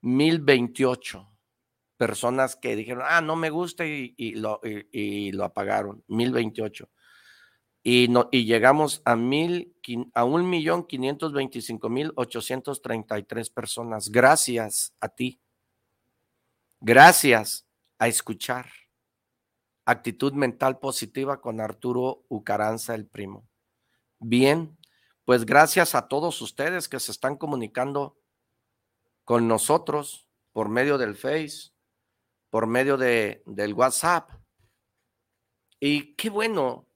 1.028 personas que dijeron, ah, no me gusta y, lo, y, lo, apagaron, 1.028. Y, no, y llegamos a, mil, a 1.525.833 personas. Gracias a ti. Gracias a escuchar. Actitud mental positiva con Arturo Ucaranza, el primo. Bien, pues gracias a todos ustedes que se están comunicando con nosotros por medio del Face, por medio de, del WhatsApp. Y qué bueno,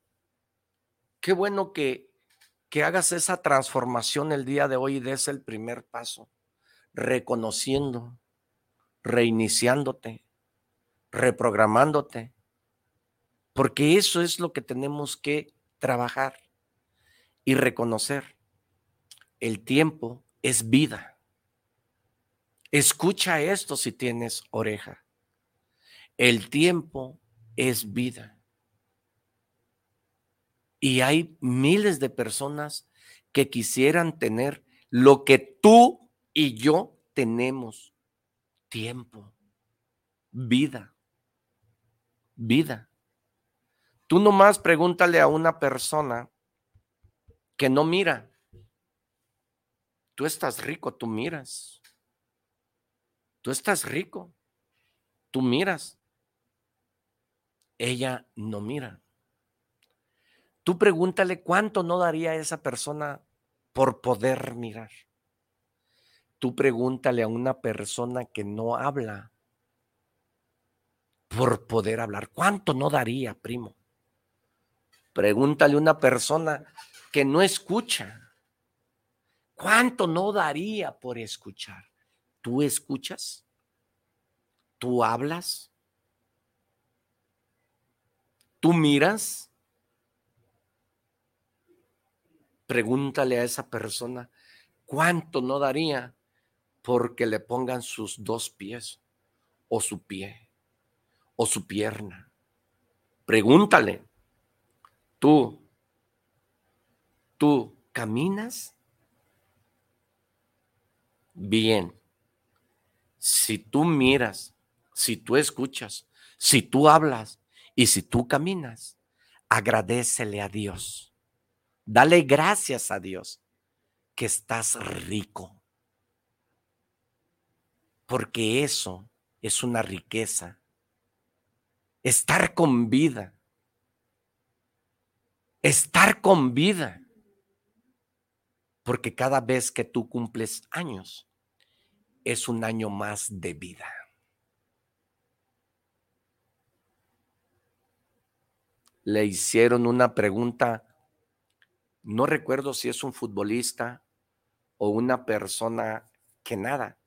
qué bueno que, que hagas esa transformación el día de hoy y des el primer paso, reconociendo, reiniciándote, reprogramándote porque eso es lo que tenemos que trabajar y reconocer. El tiempo es vida. Escucha esto si tienes oreja. El tiempo es vida. Y hay miles de personas que quisieran tener lo que tú y yo tenemos. Tiempo, vida, vida. Tú nomás pregúntale a una persona que no mira. Tú estás rico, tú miras. Tú estás rico, tú miras. Ella no mira. Tú pregúntale cuánto no daría esa persona por poder mirar. Tú pregúntale a una persona que no habla por poder hablar. ¿Cuánto no daría, primo? Pregúntale a una persona que no escucha. ¿Cuánto no daría por escuchar? ¿Tú escuchas? ¿Tú hablas? ¿Tú miras? Pregúntale a esa persona, ¿cuánto no daría porque le pongan sus dos pies o su pie o su pierna? Pregúntale. Tú, tú caminas bien. Si tú miras, si tú escuchas, si tú hablas y si tú caminas, agradecele a Dios. Dale gracias a Dios que estás rico. Porque eso es una riqueza. Estar con vida estar con vida. Porque cada vez que tú cumples años, es un año más de vida. Le hicieron una pregunta, no recuerdo si es un futbolista o una persona que nada.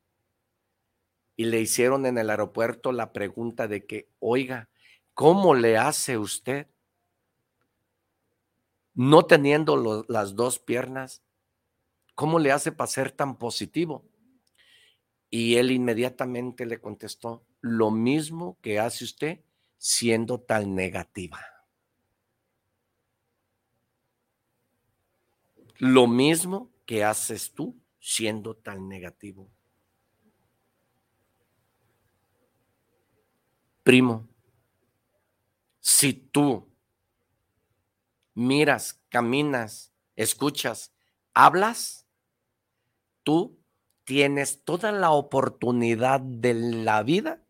Y le hicieron en el aeropuerto la pregunta de que, oiga, ¿cómo le hace usted no teniendo las dos piernas, ¿cómo le hace para ser tan positivo? Y él inmediatamente le contestó, lo mismo que hace usted siendo tan negativa. Lo mismo que haces tú siendo tan negativo. Primo, si tú miras, caminas, escuchas, hablas, tú tienes toda la oportunidad de la vida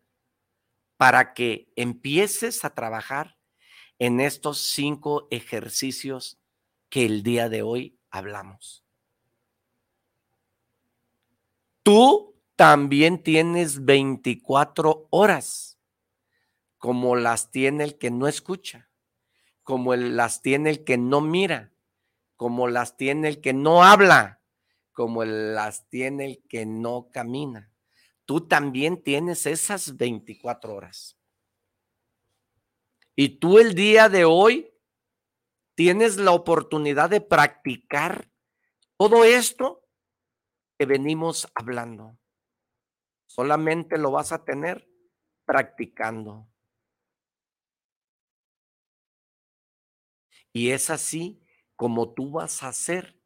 para que empieces a trabajar en estos cinco ejercicios que el día de hoy hablamos. Tú también tienes 24 horas, como las tiene el que no escucha como las tiene el que no mira, como las tiene el que no habla, como las tiene el que no camina. Tú también tienes esas 24 horas. Y tú el día de hoy tienes la oportunidad de practicar todo esto que venimos hablando. Solamente lo vas a tener practicando. Y es así como tú vas a hacer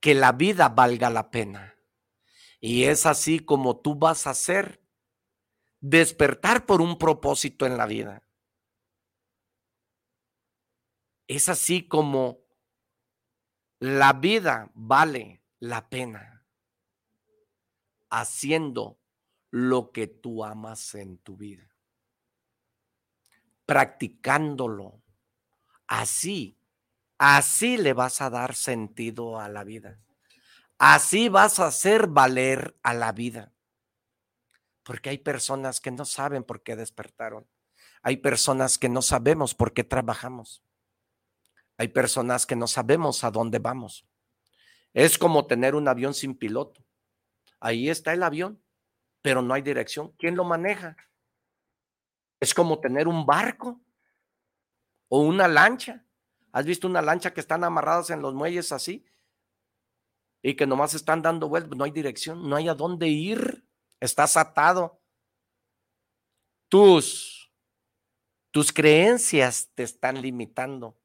que la vida valga la pena. Y es así como tú vas a hacer despertar por un propósito en la vida. Es así como la vida vale la pena haciendo lo que tú amas en tu vida, practicándolo, Así, así le vas a dar sentido a la vida. Así vas a hacer valer a la vida. Porque hay personas que no saben por qué despertaron. Hay personas que no sabemos por qué trabajamos. Hay personas que no sabemos a dónde vamos. Es como tener un avión sin piloto. Ahí está el avión, pero no hay dirección. ¿Quién lo maneja? Es como tener un barco o una lancha. ¿Has visto una lancha que están amarradas en los muelles así? y que nomás están dando vueltas, no hay dirección, no hay a dónde ir, estás atado. Tus, tus creencias te están limitando,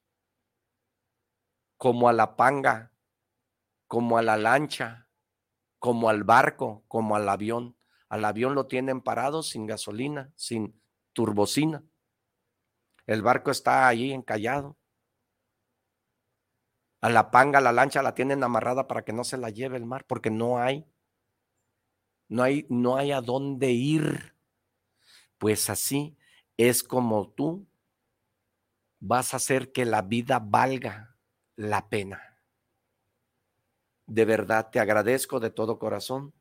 como a la panga, como a la lancha, como al barco, como al avión. Al avión lo tienen parado sin gasolina, sin turbocina. El barco está ahí encallado. A la panga, la lancha la tienen amarrada para que no se la lleve el mar, porque no hay, no hay, no hay a dónde ir. Pues así es como tú vas a hacer que la vida valga la pena. De verdad te agradezco de todo corazón.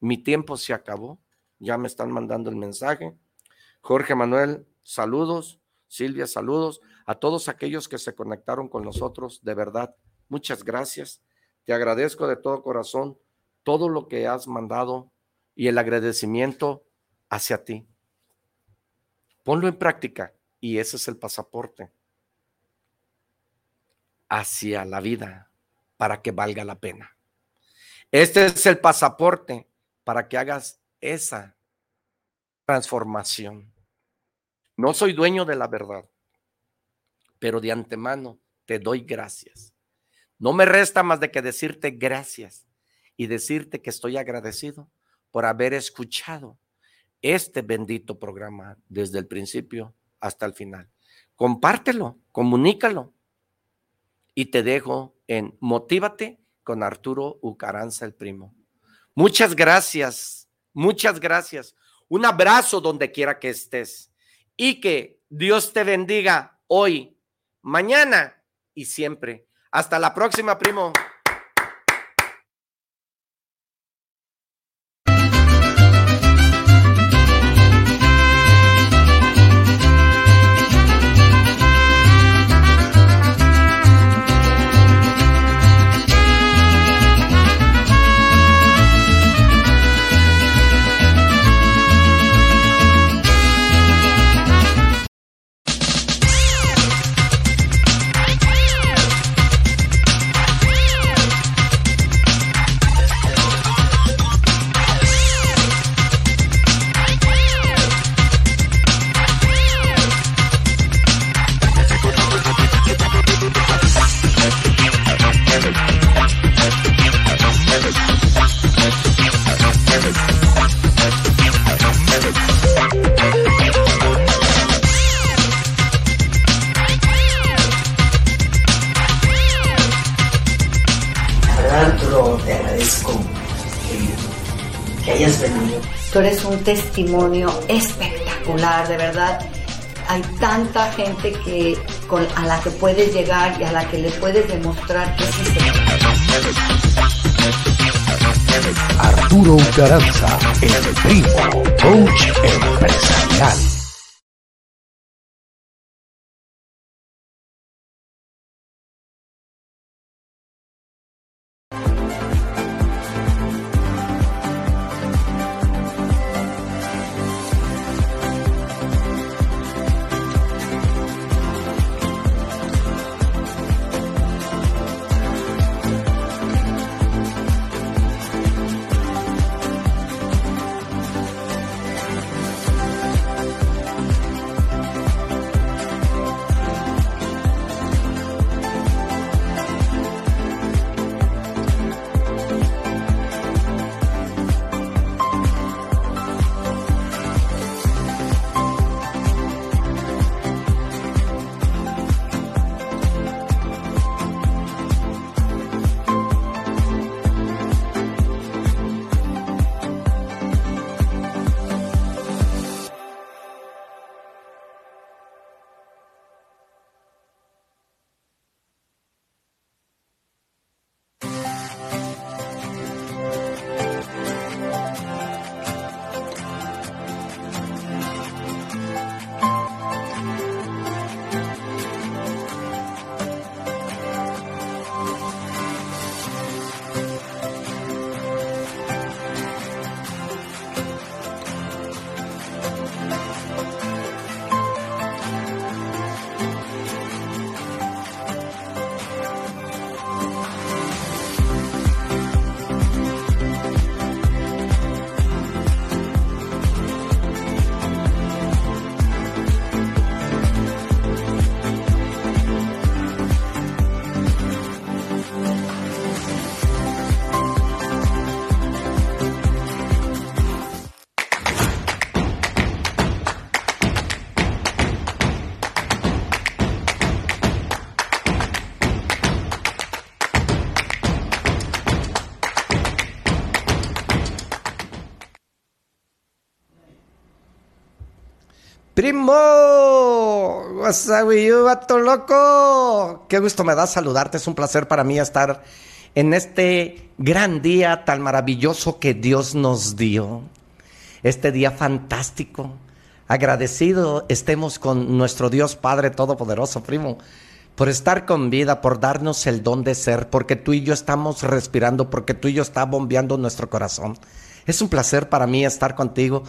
Mi tiempo se acabó. Ya me están mandando el mensaje. Jorge Manuel, saludos. Silvia, saludos. A todos aquellos que se conectaron con nosotros, de verdad, Muchas gracias. Te agradezco de todo corazón todo lo que has mandado y el agradecimiento hacia ti. Ponlo en práctica y ese es el pasaporte hacia la vida para que valga la pena. Este es el pasaporte para que hagas esa transformación. No soy dueño de la verdad, pero de antemano te doy gracias no me resta más de que decirte gracias y decirte que estoy agradecido por haber escuchado este bendito programa desde el principio hasta el final. Compártelo, comunícalo y te dejo en Motívate con Arturo Ucaranza el primo. Muchas gracias, muchas gracias. Un abrazo donde quiera que estés y que Dios te bendiga hoy, mañana y siempre. Hasta la próxima, primo. Testimonio espectacular, de verdad. Hay tanta gente que con, a la que puedes llegar y a la que le puedes demostrar que sí se Arturo Garanza, el primo, coach empresarial. Primo, what's up you, loco? Qué gusto me da saludarte, es un placer para mí estar en este gran día tan maravilloso que Dios nos dio. Este día fantástico. Agradecido estemos con nuestro Dios Padre Todopoderoso, primo, por estar con vida, por darnos el don de ser, porque tú y yo estamos respirando, porque tú y yo está bombeando nuestro corazón. Es un placer para mí estar contigo.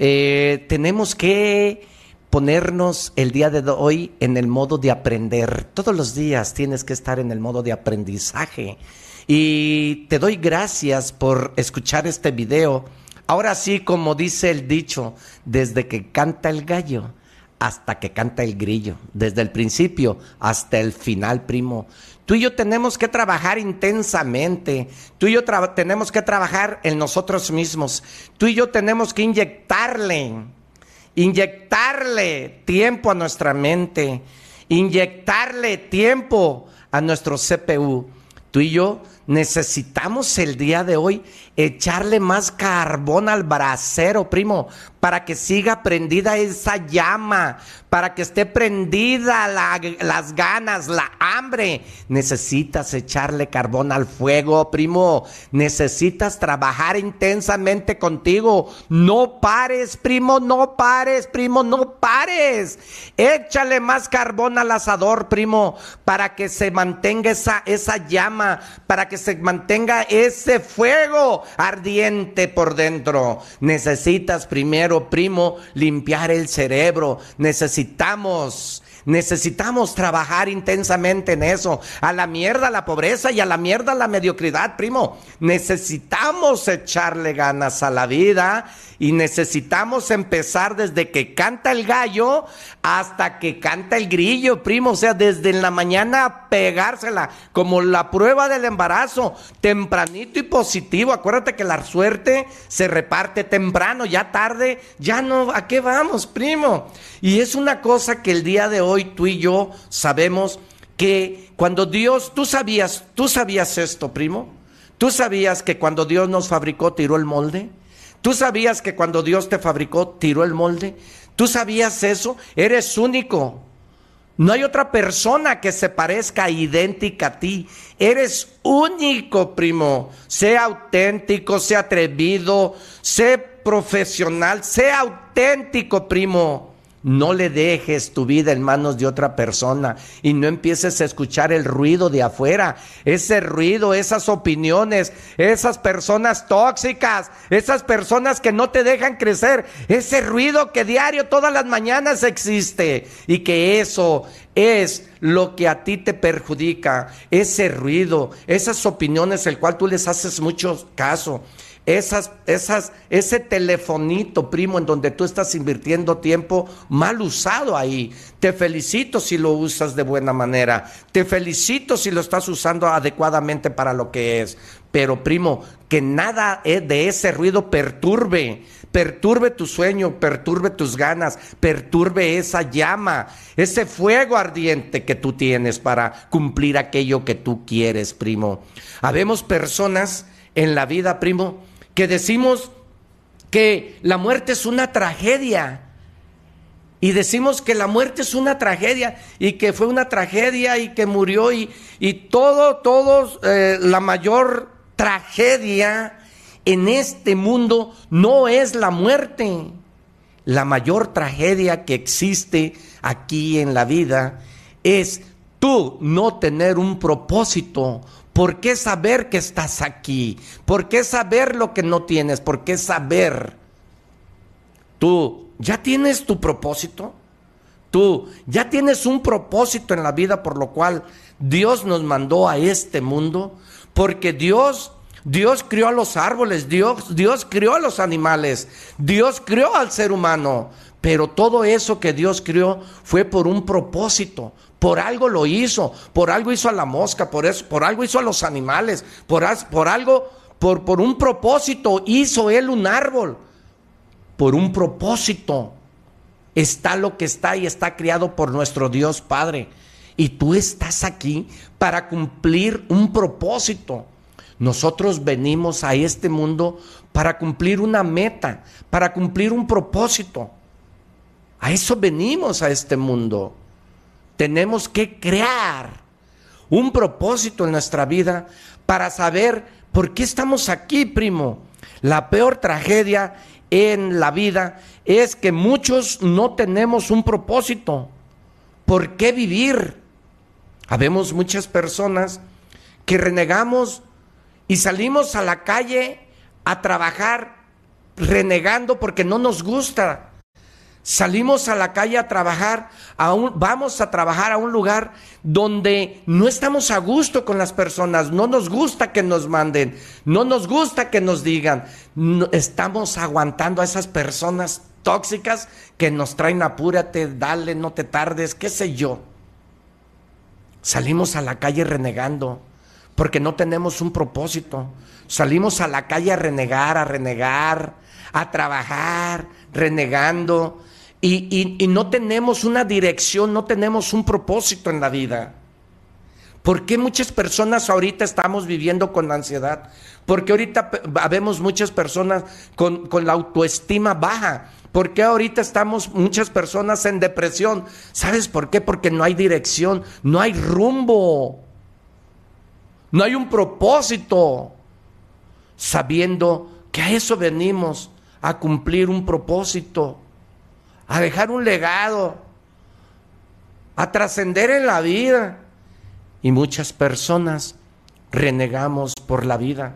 Eh, tenemos que ponernos el día de hoy en el modo de aprender. Todos los días tienes que estar en el modo de aprendizaje. Y te doy gracias por escuchar este video. Ahora sí, como dice el dicho, desde que canta el gallo hasta que canta el grillo, desde el principio hasta el final, primo. Tú y yo tenemos que trabajar intensamente. Tú y yo tenemos que trabajar en nosotros mismos. Tú y yo tenemos que inyectarle, inyectarle tiempo a nuestra mente, inyectarle tiempo a nuestro CPU. Tú y yo necesitamos el día de hoy echarle más carbón al brasero, primo, para que siga prendida esa llama, para que esté prendida las ganas, la hambre. Necesitas echarle carbón al fuego, primo. Necesitas trabajar intensamente contigo. No pares, primo, no pares, primo, no pares. Échale más carbón al asador, primo, para que se mantenga esa, esa llama, para que se mantenga ese fuego ardiente por dentro. Necesitas primero, primo, limpiar el cerebro. Necesitamos Necesitamos trabajar intensamente en eso. A la mierda la pobreza y a la mierda la mediocridad, primo. Necesitamos echarle ganas a la vida y necesitamos empezar desde que canta el gallo hasta que canta el grillo, primo. O sea, desde la mañana pegársela, como la prueba del embarazo, tempranito y positivo. Acuérdate que la suerte se reparte temprano, ya tarde, ya no, ¿a qué vamos, primo? Y es una cosa que el día de hoy tú y yo sabemos que cuando Dios, tú sabías, tú sabías esto, primo. ¿Tú sabías que cuando Dios nos fabricó tiró el molde? ¿Tú sabías que cuando Dios te fabricó tiró el molde? ¿Tú sabías eso? Eres único. No hay otra persona que se parezca idéntica a ti. Eres único, primo. Sea auténtico, sea atrevido, sea profesional, sea auténtico, primo. No le dejes tu vida en manos de otra persona y no empieces a escuchar el ruido de afuera, ese ruido, esas opiniones, esas personas tóxicas, esas personas que no te dejan crecer, ese ruido que diario todas las mañanas existe y que eso es lo que a ti te perjudica, ese ruido, esas opiniones, el cual tú les haces mucho caso esas, esas, ese telefonito, primo, en donde tú estás invirtiendo tiempo mal usado ahí. Te felicito si lo usas de buena manera. Te felicito si lo estás usando adecuadamente para lo que es. Pero, primo, que nada de ese ruido perturbe, perturbe tu sueño, perturbe tus ganas, perturbe esa llama, ese fuego ardiente que tú tienes para cumplir aquello que tú quieres, primo. Habemos personas en la vida, primo, que decimos que la muerte es una tragedia. Y decimos que la muerte es una tragedia y que fue una tragedia y que murió y, y todo, todo, eh, la mayor tragedia en este mundo no es la muerte. La mayor tragedia que existe aquí en la vida es tú no tener un propósito, ¿Por qué saber que estás aquí? ¿Por qué saber lo que no tienes? ¿Por qué saber? Tú, ¿ya tienes tu propósito? Tú, ¿ya tienes un propósito en la vida por lo cual Dios nos mandó a este mundo? Porque Dios, Dios crió a los árboles, Dios, Dios crió a los animales, Dios crió al ser humano. Pero todo eso que Dios crió fue por un propósito, por algo lo hizo, por algo hizo a la mosca, por, eso, por algo hizo a los animales, por, por algo, por, por un propósito hizo él un árbol. Por un propósito está lo que está y está criado por nuestro Dios Padre. Y tú estás aquí para cumplir un propósito. Nosotros venimos a este mundo para cumplir una meta, para cumplir un propósito. A eso venimos a este mundo. Tenemos que crear un propósito en nuestra vida para saber por qué estamos aquí, primo. La peor tragedia en la vida es que muchos no tenemos un propósito. ¿Por qué vivir? Habemos muchas personas que renegamos y salimos a la calle a trabajar renegando porque no nos gusta. Salimos a la calle a trabajar, a vamos a trabajar a un lugar donde no estamos a gusto con las personas, no nos gusta que nos manden, no nos gusta que nos digan, estamos aguantando a esas personas tóxicas que nos traen apúrate, dale, no te tardes, qué sé yo. Salimos a la calle renegando porque no tenemos un propósito. Salimos a la calle a renegar, a renegar, a trabajar, renegando. Y, no tenemos una dirección, no tenemos un propósito en la vida. ¿Por qué muchas personas ahorita estamos viviendo con ansiedad? Porque ahorita vemos muchas personas con, con la autoestima baja. ¿Por qué ahorita estamos muchas personas en depresión? ¿Sabes por qué? Porque no hay dirección, no hay rumbo, no hay un propósito, sabiendo que a eso venimos, a cumplir un propósito a dejar un legado, a trascender en la vida. Y muchas personas renegamos por la vida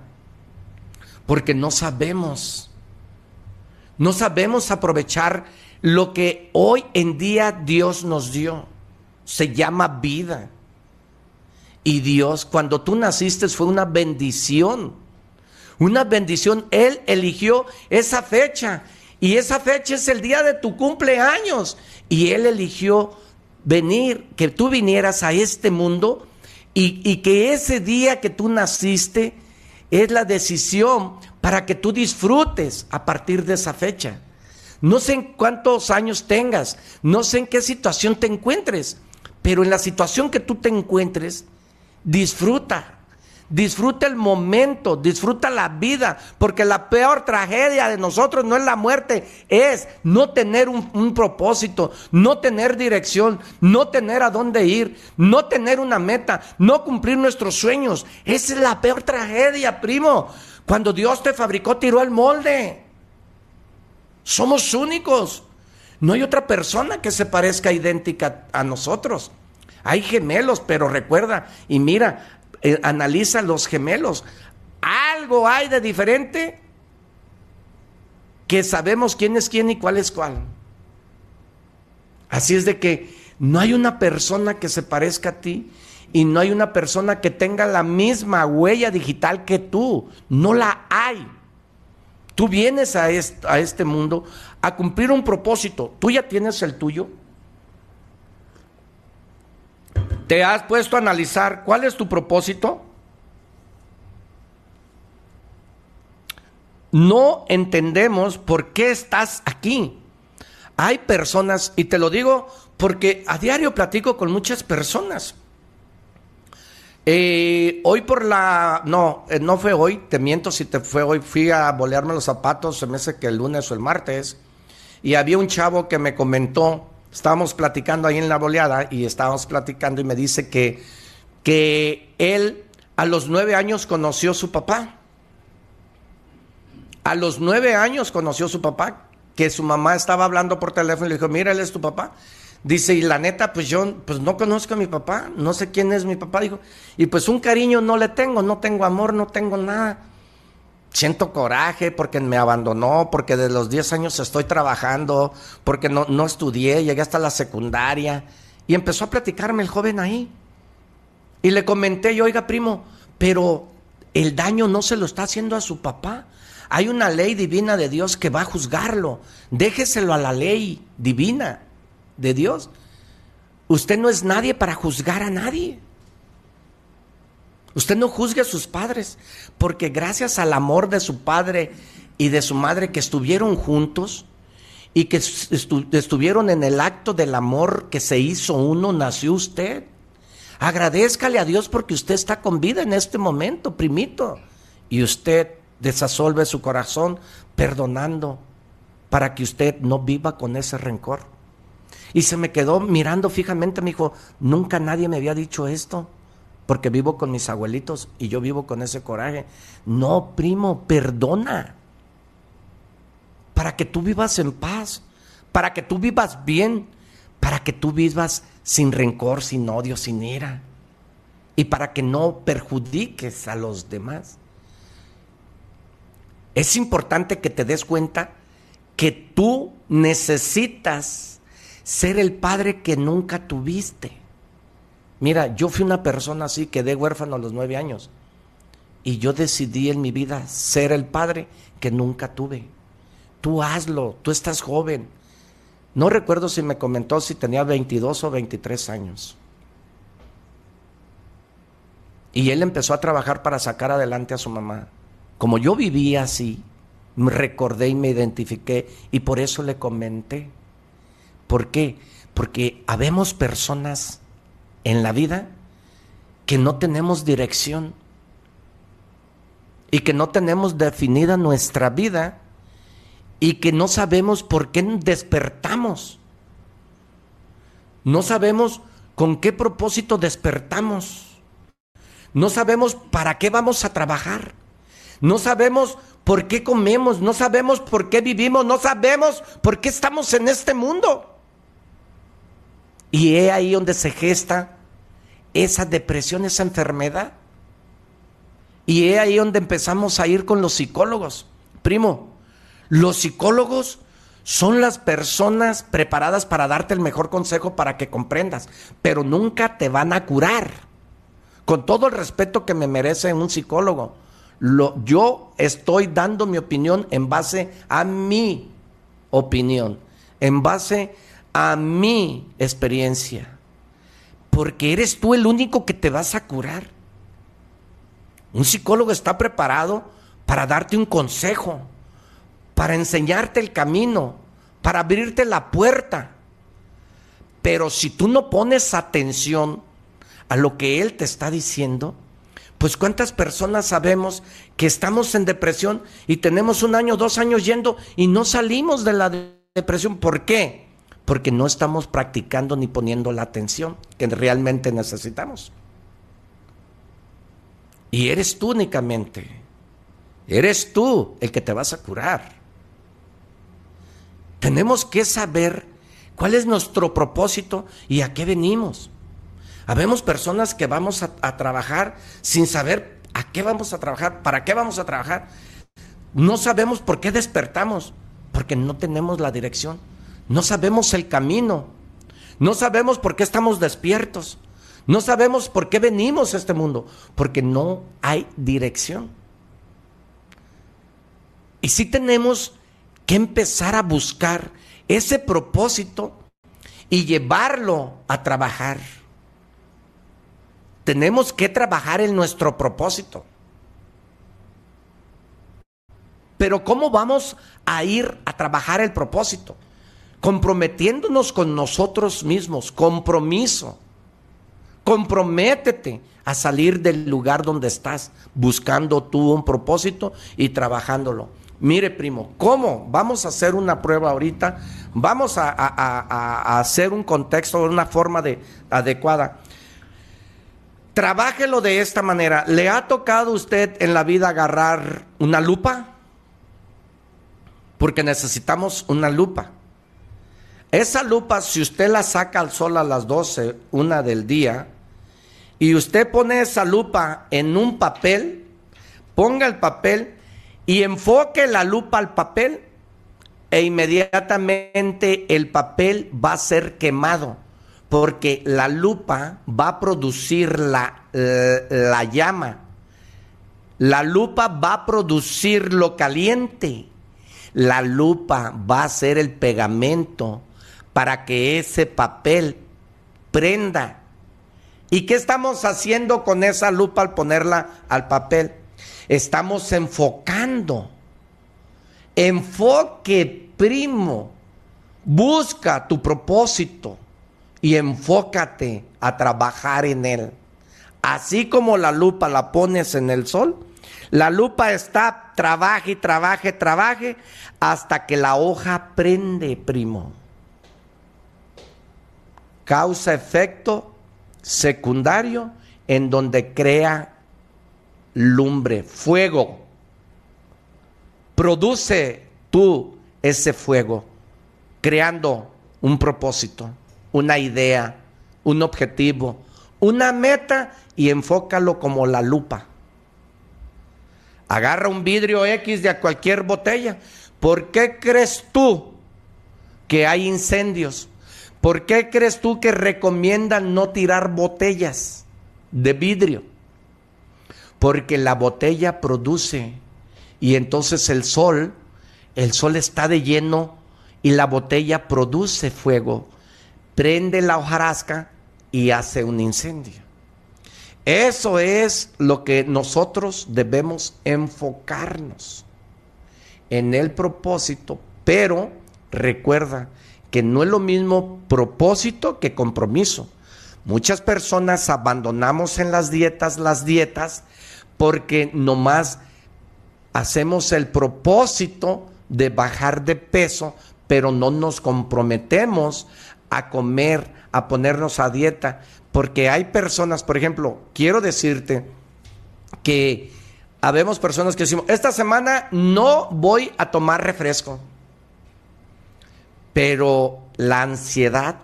porque no sabemos, no sabemos aprovechar lo que hoy en día Dios nos dio. Se llama vida. Y Dios, cuando tú naciste, fue una bendición. Una bendición. Él eligió esa fecha y esa fecha es el día de tu cumpleaños. Y Él eligió venir, que tú vinieras a este mundo y, y, que ese día que tú naciste es la decisión para que tú disfrutes a partir de esa fecha. No sé en cuántos años tengas, no sé en qué situación te encuentres, pero en la situación que tú te encuentres, disfruta, Disfruta el momento, disfruta la vida, porque la peor tragedia de nosotros no es la muerte, es no tener un, propósito, no tener dirección, no tener a dónde ir, no tener una meta, no cumplir nuestros sueños. Esa es la peor tragedia, primo. Cuando Dios te fabricó, tiró el molde. Somos únicos. No hay otra persona que se parezca idéntica a nosotros. Hay gemelos, pero recuerda, y mira, eh, analiza los gemelos. Algo hay de diferente que sabemos quién es quién y cuál es cuál. Así es de que no hay una persona que se parezca a ti y no hay una persona que tenga la misma huella digital que tú. No la hay. Tú vienes a este, a este mundo a cumplir un propósito. ¿Tú ya tienes el tuyo? ¿Te has puesto a analizar cuál es tu propósito? No entendemos por qué estás aquí. Hay personas, y te lo digo porque a diario platico con muchas personas. Eh, hoy por la. No, eh, no fue hoy, te miento si te fue hoy. Fui a bolearme los zapatos, se me hace que el lunes o el martes. Y había un chavo que me comentó estábamos platicando ahí en la boleada y estábamos platicando y me dice que, que él a los nueve años conoció a su papá. A los nueve años conoció a su papá, que su mamá estaba hablando por teléfono y le dijo, mira, él es tu papá. Dice, y la neta, pues yo pues no conozco a mi papá, no sé quién es mi papá. Dijo, y pues un cariño no le tengo, no tengo amor, no tengo nada siento coraje porque me abandonó, porque de los 10 años estoy trabajando, porque no, no estudié, llegué hasta la secundaria. Y empezó a platicarme el joven ahí. Y le comenté yo, oiga primo, pero el daño no se lo está haciendo a su papá. Hay una ley divina de Dios que va a juzgarlo. Déjeselo a la ley divina de Dios. Usted no es nadie para juzgar a nadie. Usted no juzgue a sus padres, porque gracias al amor de su padre y de su madre que estuvieron juntos y que estuvieron en el acto del amor que se hizo uno, nació usted. Agradezcale a Dios porque usted está con vida en este momento, primito. Y usted desasolve su corazón perdonando para que usted no viva con ese rencor. Y se me quedó mirando fijamente, me dijo, nunca nadie me había dicho esto, porque vivo con mis abuelitos y yo vivo con ese coraje. No, primo, perdona. Para que tú vivas en paz, para que tú vivas bien, para que tú vivas sin rencor, sin odio, sin ira. Y para que no perjudiques a los demás. Es importante que te des cuenta que tú necesitas ser el padre que nunca tuviste. Mira, yo fui una persona así, quedé huérfano a los nueve años. Y yo decidí en mi vida ser el padre que nunca tuve. Tú hazlo, tú estás joven. No recuerdo si me comentó si tenía 22 o 23 años. Y él empezó a trabajar para sacar adelante a su mamá. Como yo vivía así, me recordé y me identifiqué y por eso le comenté. ¿Por qué? Porque habemos personas en la vida que no tenemos dirección y que no tenemos definida nuestra vida y que no sabemos por qué despertamos. No sabemos con qué propósito despertamos. No sabemos para qué vamos a trabajar. No sabemos por qué comemos. No sabemos por qué vivimos. No sabemos por qué estamos en este mundo. Y es ahí donde se gesta esa depresión, esa enfermedad. Y es ahí donde empezamos a ir con los psicólogos. Primo, los psicólogos son las personas preparadas para darte el mejor consejo para que comprendas, pero nunca te van a curar. Con todo el respeto que me merece un psicólogo, lo, yo estoy dando mi opinión en base a mi opinión, en base a mi experiencia, porque eres tú el único que te vas a curar. Un psicólogo está preparado para darte un consejo para enseñarte el camino, para abrirte la puerta. Pero si tú no pones atención a lo que Él te está diciendo, pues cuántas personas sabemos que estamos en depresión y tenemos un año, dos años yendo y no salimos de la depresión. ¿Por qué? Porque no estamos practicando ni poniendo la atención que realmente necesitamos. Y eres tú únicamente. Eres tú el que te vas a curar. Tenemos que saber cuál es nuestro propósito y a qué venimos. Habemos personas que vamos a, trabajar sin saber a qué vamos a trabajar, para qué vamos a trabajar. No sabemos por qué despertamos, porque no tenemos la dirección. No sabemos el camino. No sabemos por qué estamos despiertos. No sabemos por qué venimos a este mundo, porque no hay dirección. Y si tenemos que empezar a buscar ese propósito y llevarlo a trabajar. Tenemos que trabajar en nuestro propósito. Pero ¿cómo vamos a ir a trabajar el propósito? Comprometiéndonos con nosotros mismos, compromiso. Comprométete a salir del lugar donde estás, buscando tú un propósito y trabajándolo. Mire, primo, ¿cómo? Vamos a hacer una prueba ahorita. Vamos a, hacer un contexto una forma de, adecuada. Trabájelo de esta manera. ¿Le ha tocado a usted en la vida agarrar una lupa? Porque necesitamos una lupa. Esa lupa, si usted la saca al sol a las 12, una del día, y usted pone esa lupa en un papel, ponga el papel y enfoque la lupa al papel e inmediatamente el papel va a ser quemado porque la lupa va a producir la, la, llama. La lupa va a producir lo caliente. La lupa va a ser el pegamento para que ese papel prenda. ¿Y qué estamos haciendo con esa lupa al ponerla al papel? estamos enfocando. Enfoque, primo. Busca tu propósito y enfócate a trabajar en él. Así como la lupa la pones en el sol, la lupa está, trabaje, trabaje, trabaje, hasta que la hoja prende, primo. Causa-efecto secundario en donde crea lumbre, fuego. Produce tú ese fuego, creando un propósito, una idea, un objetivo, una meta y enfócalo como la lupa. Agarra un vidrio X de cualquier botella. ¿Por qué crees tú que hay incendios? ¿Por qué crees tú que recomiendan no tirar botellas de vidrio? Porque la botella produce y entonces el sol, el sol está de lleno y la botella produce fuego, prende la hojarasca y hace un incendio. Eso es lo que nosotros debemos enfocarnos en el propósito, pero recuerda que no es lo mismo propósito que compromiso. Muchas personas abandonamos en las dietas las dietas porque nomás hacemos el propósito de bajar de peso, pero no nos comprometemos a comer, a ponernos a dieta, porque hay personas, por ejemplo, quiero decirte que habemos personas que decimos, esta semana no voy a tomar refresco, pero la ansiedad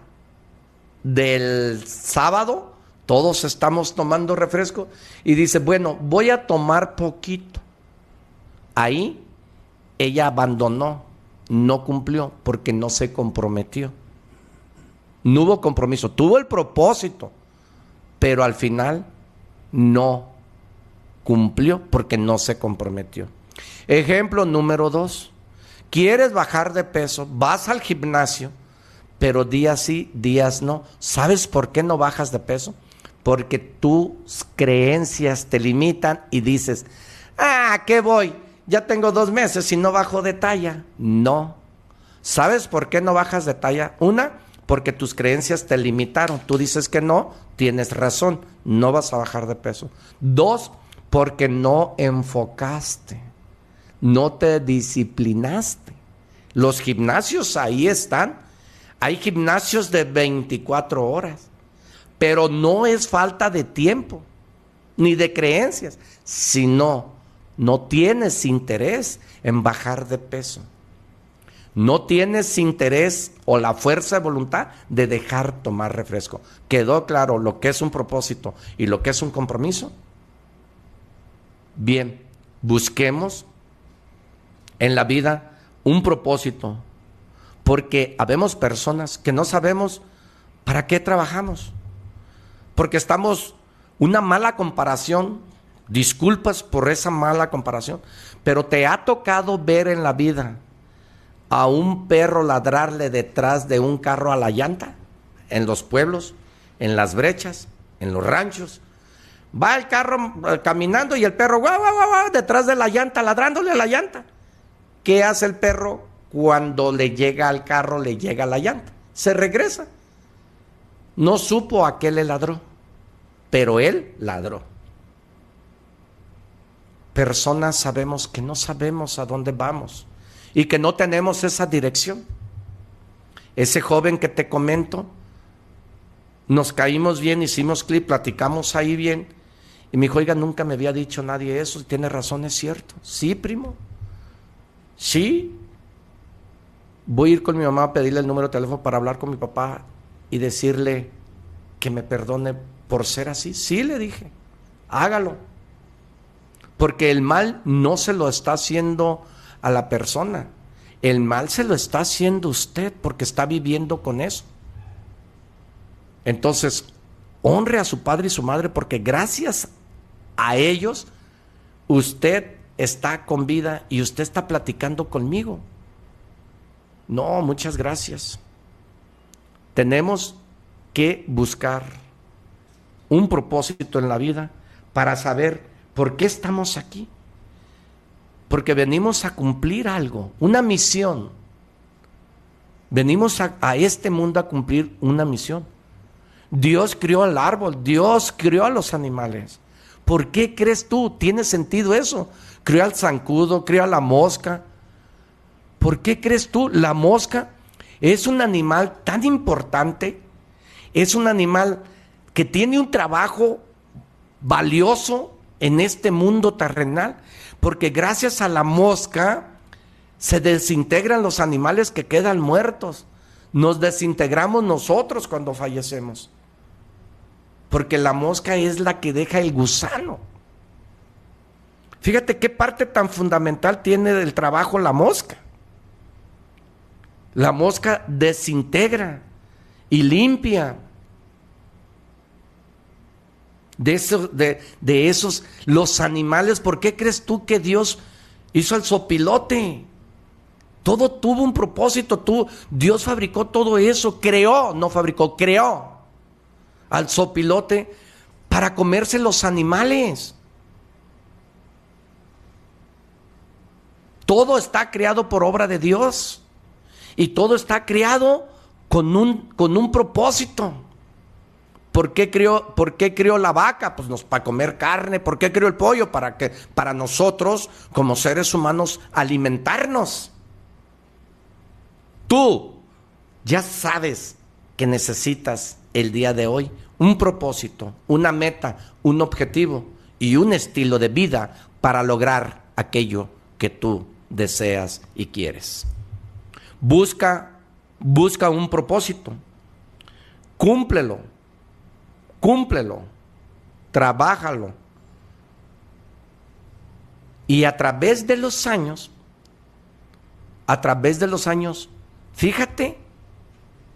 del sábado, todos estamos tomando refresco y dice, bueno, voy a tomar poquito. Ahí ella abandonó, no cumplió porque no se comprometió. No hubo compromiso, tuvo el propósito, pero al final no cumplió porque no se comprometió. Ejemplo número dos, quieres bajar de peso, vas al gimnasio, pero días sí, días no. ¿Sabes por qué no bajas de peso? Porque tus creencias te limitan y dices, ah, ¿qué voy? Ya tengo dos meses y no bajo de talla. No. ¿Sabes por qué no bajas de talla? Una, porque tus creencias te limitaron. Tú dices que no, tienes razón, no vas a bajar de peso. Dos, porque no enfocaste, no te disciplinaste. Los gimnasios ahí están. Hay gimnasios de 24 horas, pero no es falta de tiempo ni de creencias, sino no tienes interés en bajar de peso no tienes interés o la fuerza de voluntad de dejar tomar refresco. ¿Quedó claro lo que es un propósito y lo que es un compromiso? Bien, busquemos en la vida un propósito, porque habemos personas que no sabemos para qué trabajamos, porque estamos una mala comparación, disculpas por esa mala comparación, pero te ha tocado ver en la vida a un perro ladrarle detrás de un carro a la llanta, en los pueblos, en las brechas, en los ranchos. Va el carro eh, caminando y el perro guau, guau, guau, detrás de la llanta, ladrándole a la llanta. ¿Qué hace el perro cuando le llega al carro, le llega la llanta? Se regresa. No supo a qué le ladró, pero él ladró. Personas sabemos que no sabemos a dónde vamos y que no tenemos esa dirección. Ese joven que te comento, nos caímos bien, hicimos clip, platicamos ahí bien. Y me dijo, oiga, nunca me había dicho nadie eso. Tiene razón, es cierto. Sí, primo. Sí. Voy a ir con mi mamá a pedirle el número de teléfono para hablar con mi papá y decirle que me perdone por ser así. Sí, le dije. Hágalo. Porque el mal no se lo está haciendo a la persona. El mal se lo está haciendo usted porque está viviendo con eso. Entonces, honre a su padre y su madre porque gracias a ellos usted está con vida y usted está platicando conmigo. No, muchas gracias. Tenemos que buscar un propósito en la vida para saber por qué estamos aquí porque venimos a cumplir algo, una misión. Venimos a, este mundo a cumplir una misión. Dios crió al árbol, Dios crió a los animales. ¿Por qué crees tú? ¿Tiene sentido eso? Crió al zancudo, crió a la mosca. ¿Por qué crees tú? La mosca es un animal tan importante es un animal que tiene un trabajo valioso en este mundo terrenal, porque gracias a la mosca se desintegran los animales que quedan muertos. Nos desintegramos nosotros cuando fallecemos. Porque la mosca es la que deja el gusano. Fíjate qué parte tan fundamental tiene del trabajo la mosca. La mosca desintegra y limpia de, esos, de, esos, los animales. ¿Por qué crees tú que Dios hizo al sopilote? Todo tuvo un propósito. Tú, Dios fabricó todo eso, creó, no fabricó, creó al sopilote para comerse los animales. Todo está creado por obra de Dios. Y todo está creado con un, con un propósito. ¿Por qué, creó, ¿Por qué la vaca? Pues nos, para comer carne. ¿Por qué creó el pollo? Para que para nosotros, como seres humanos, alimentarnos. Tú ya sabes que necesitas el día de hoy un propósito, una meta, un objetivo y un estilo de vida para lograr aquello que tú deseas y quieres. Busca, busca un propósito. Cúmplelo. Cúmplelo. Trabájalo. Y a través de los años, a través de los años, fíjate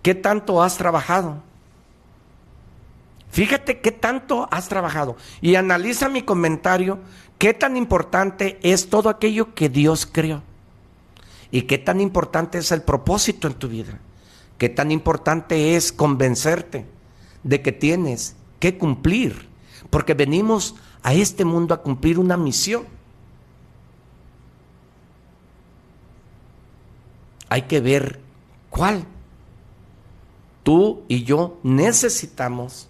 qué tanto has trabajado. Fíjate qué tanto has trabajado. Y analiza mi comentario, qué tan importante es todo aquello que Dios creó. Y qué tan importante es el propósito en tu vida. Qué tan importante es convencerte de que tienes que cumplir. Porque venimos a este mundo a cumplir una misión. Hay que ver cuál. Tú y yo necesitamos,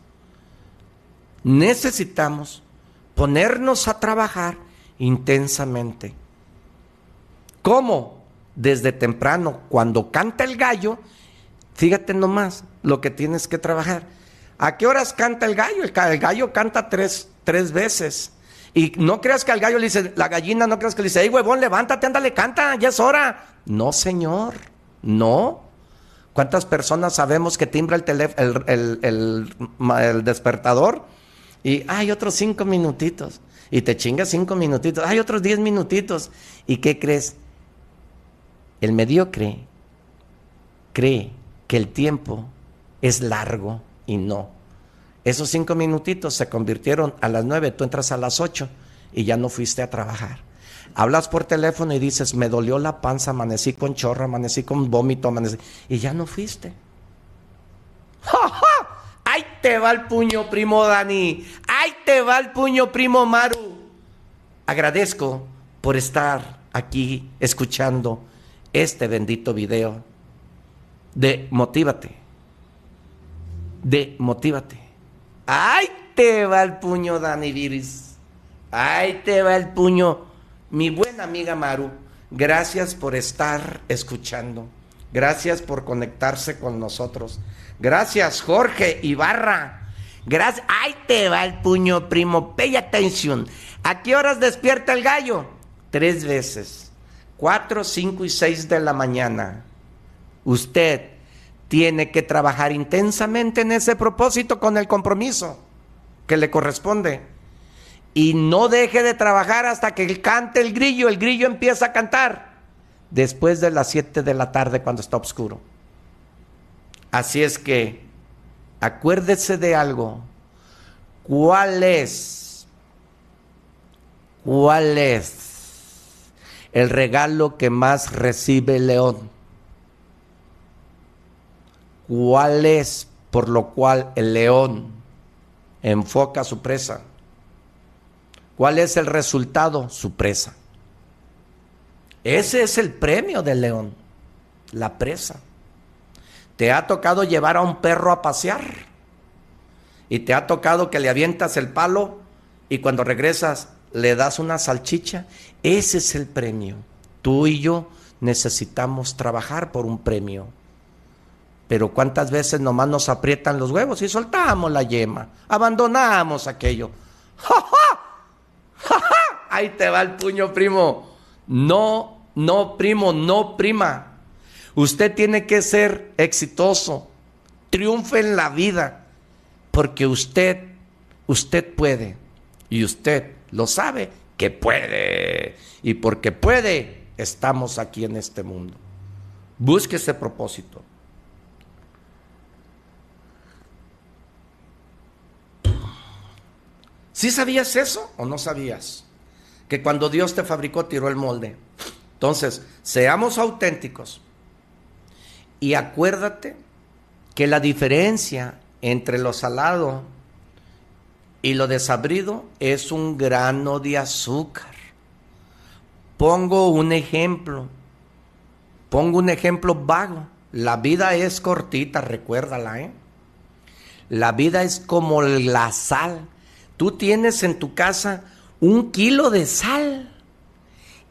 necesitamos ponernos a trabajar intensamente. ¿Cómo? Desde temprano, cuando canta el gallo, fíjate nomás lo que tienes que trabajar. ¿A qué horas canta el gallo? El, gallo canta tres, tres veces. Y no creas que al gallo le dice, la gallina, no creas que le dice, hey huevón, levántate, ándale, canta, ya es hora. No, señor, no. ¿Cuántas personas sabemos que timbra el, el, el despertador? Y hay otros cinco minutitos. Y te chingas cinco minutitos. Hay otros diez minutitos. ¿Y qué crees? El mediocre cree que el tiempo es largo y no. Esos cinco minutitos se convirtieron a las nueve, tú entras a las ocho y ya no fuiste a trabajar. Hablas por teléfono y dices, me dolió la panza, amanecí con chorro, amanecí con vómito, amanecí. Y ya no fuiste. ¡Ja, ja! ¡Ahí te va el puño, primo Dani! ¡Ahí te va el puño, primo Maru! Agradezco por estar aquí escuchando este bendito video de Motívate. De Motívate. ¡Ahí te va el puño, Dani Viris! ¡Ahí te va el puño! Mi buena amiga Maru, gracias por estar escuchando. Gracias por conectarse con nosotros. Gracias, Jorge Ibarra. Gracias. ¡Ahí te va el puño, primo! Pay atención. ¿A qué horas despierta el gallo? Tres veces. 4, 5 y 6 de la mañana, usted tiene que trabajar intensamente en ese propósito con el compromiso que le corresponde. Y no deje de trabajar hasta que cante el grillo. El grillo empieza a cantar después de las 7 de la tarde cuando está oscuro. Así es que acuérdese de algo. ¿Cuál es? ¿Cuál es? el regalo que más recibe el león. ¿Cuál es por lo cual el león enfoca a su presa? ¿Cuál es el resultado? Su presa. Ese es el premio del león, la presa. Te ha tocado llevar a un perro a pasear y te ha tocado que le avientas el palo y cuando regresas le das una salchicha, ese es el premio. Tú y yo necesitamos trabajar por un premio. Pero cuántas veces nomás nos aprietan los huevos y soltamos la yema, abandonamos aquello. ¡Ja, ja! ¡Ja, ja! Ahí te va el puño, primo. No, no, primo, no, prima. Usted tiene que ser exitoso. Triunfe en la vida. Porque usted, usted puede. Y usted lo sabe que puede. Y porque puede, estamos aquí en este mundo. Busque ese propósito. ¿Sí sabías eso o no sabías? Que cuando Dios te fabricó tiró el molde. Entonces, seamos auténticos. Y acuérdate que la diferencia entre lo salado y lo desabrido es un grano de azúcar. Pongo un ejemplo. Pongo un ejemplo vago. La vida es cortita, recuérdala, ¿eh? La vida es como la sal. Tú tienes en tu casa un kilo de sal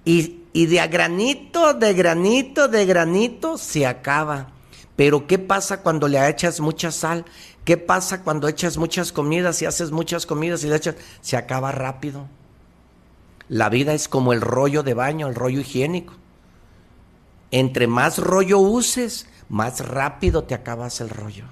y, y de a granito, de granito, de granito se acaba. Pero ¿qué pasa cuando le echas mucha sal? ¿Qué pasa cuando echas muchas comidas y haces muchas comidas y le echas? Se acaba rápido. La vida es como el rollo de baño, el rollo higiénico. Entre más rollo uses, más rápido te acabas el rollo.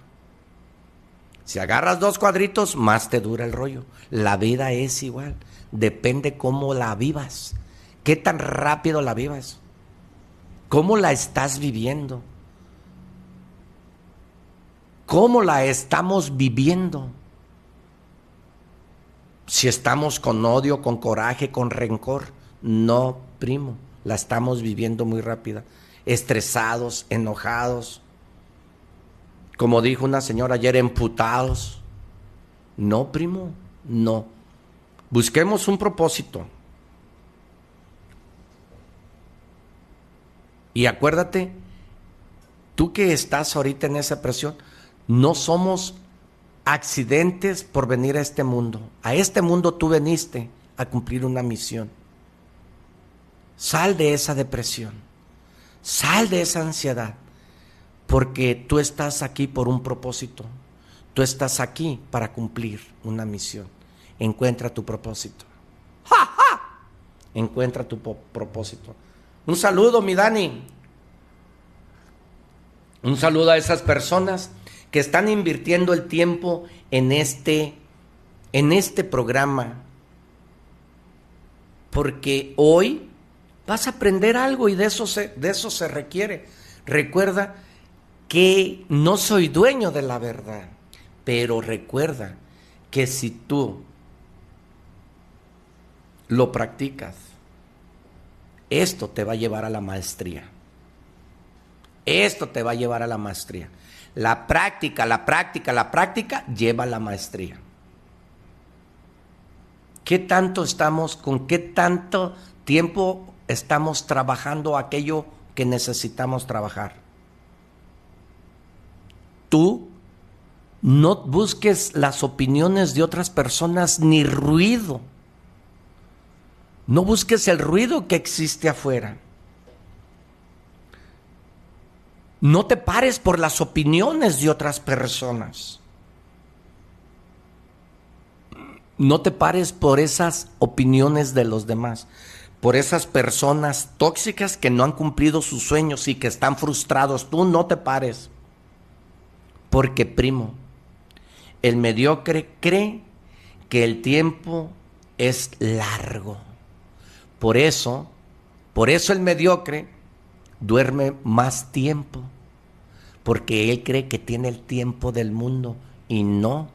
Si agarras dos cuadritos, más te dura el rollo. La vida es igual. Depende cómo la vivas. ¿Qué tan rápido la vivas? ¿Cómo la estás viviendo? ¿Cómo la estamos viviendo? Si estamos con odio, con coraje, con rencor. No, primo. La estamos viviendo muy rápida. Estresados, enojados. Como dijo una señora ayer, emputados. No, primo, no. Busquemos un propósito. Y acuérdate, tú que estás ahorita en esa presión, no somos accidentes por venir a este mundo. A este mundo tú veniste a cumplir una misión. Sal de esa depresión. Sal de esa ansiedad. Porque tú estás aquí por un propósito. Tú estás aquí para cumplir una misión. Encuentra tu propósito. ¡Ja, ja! Encuentra tu propósito. Un saludo, mi Dani. Un saludo a esas personas que están invirtiendo el tiempo en este, en este programa. Porque hoy vas a aprender algo y de eso se, de eso se requiere. Recuerda que no soy dueño de la verdad, pero recuerda que si tú lo practicas, esto te va a llevar a la maestría. Esto te va a llevar a la maestría. La práctica, la práctica, la práctica lleva a la maestría. ¿Qué tanto estamos, con qué tanto tiempo estamos trabajando aquello que necesitamos trabajar? Tú no busques las opiniones de otras personas ni ruido. No busques el ruido que existe afuera. No te pares por las opiniones de otras personas. No te pares por esas opiniones de los demás, por esas personas tóxicas que no han cumplido sus sueños y que están frustrados. Tú no te pares. Porque, primo, el mediocre cree que el tiempo es largo. Por eso, por eso el mediocre duerme más tiempo porque él cree que tiene el tiempo del mundo y no,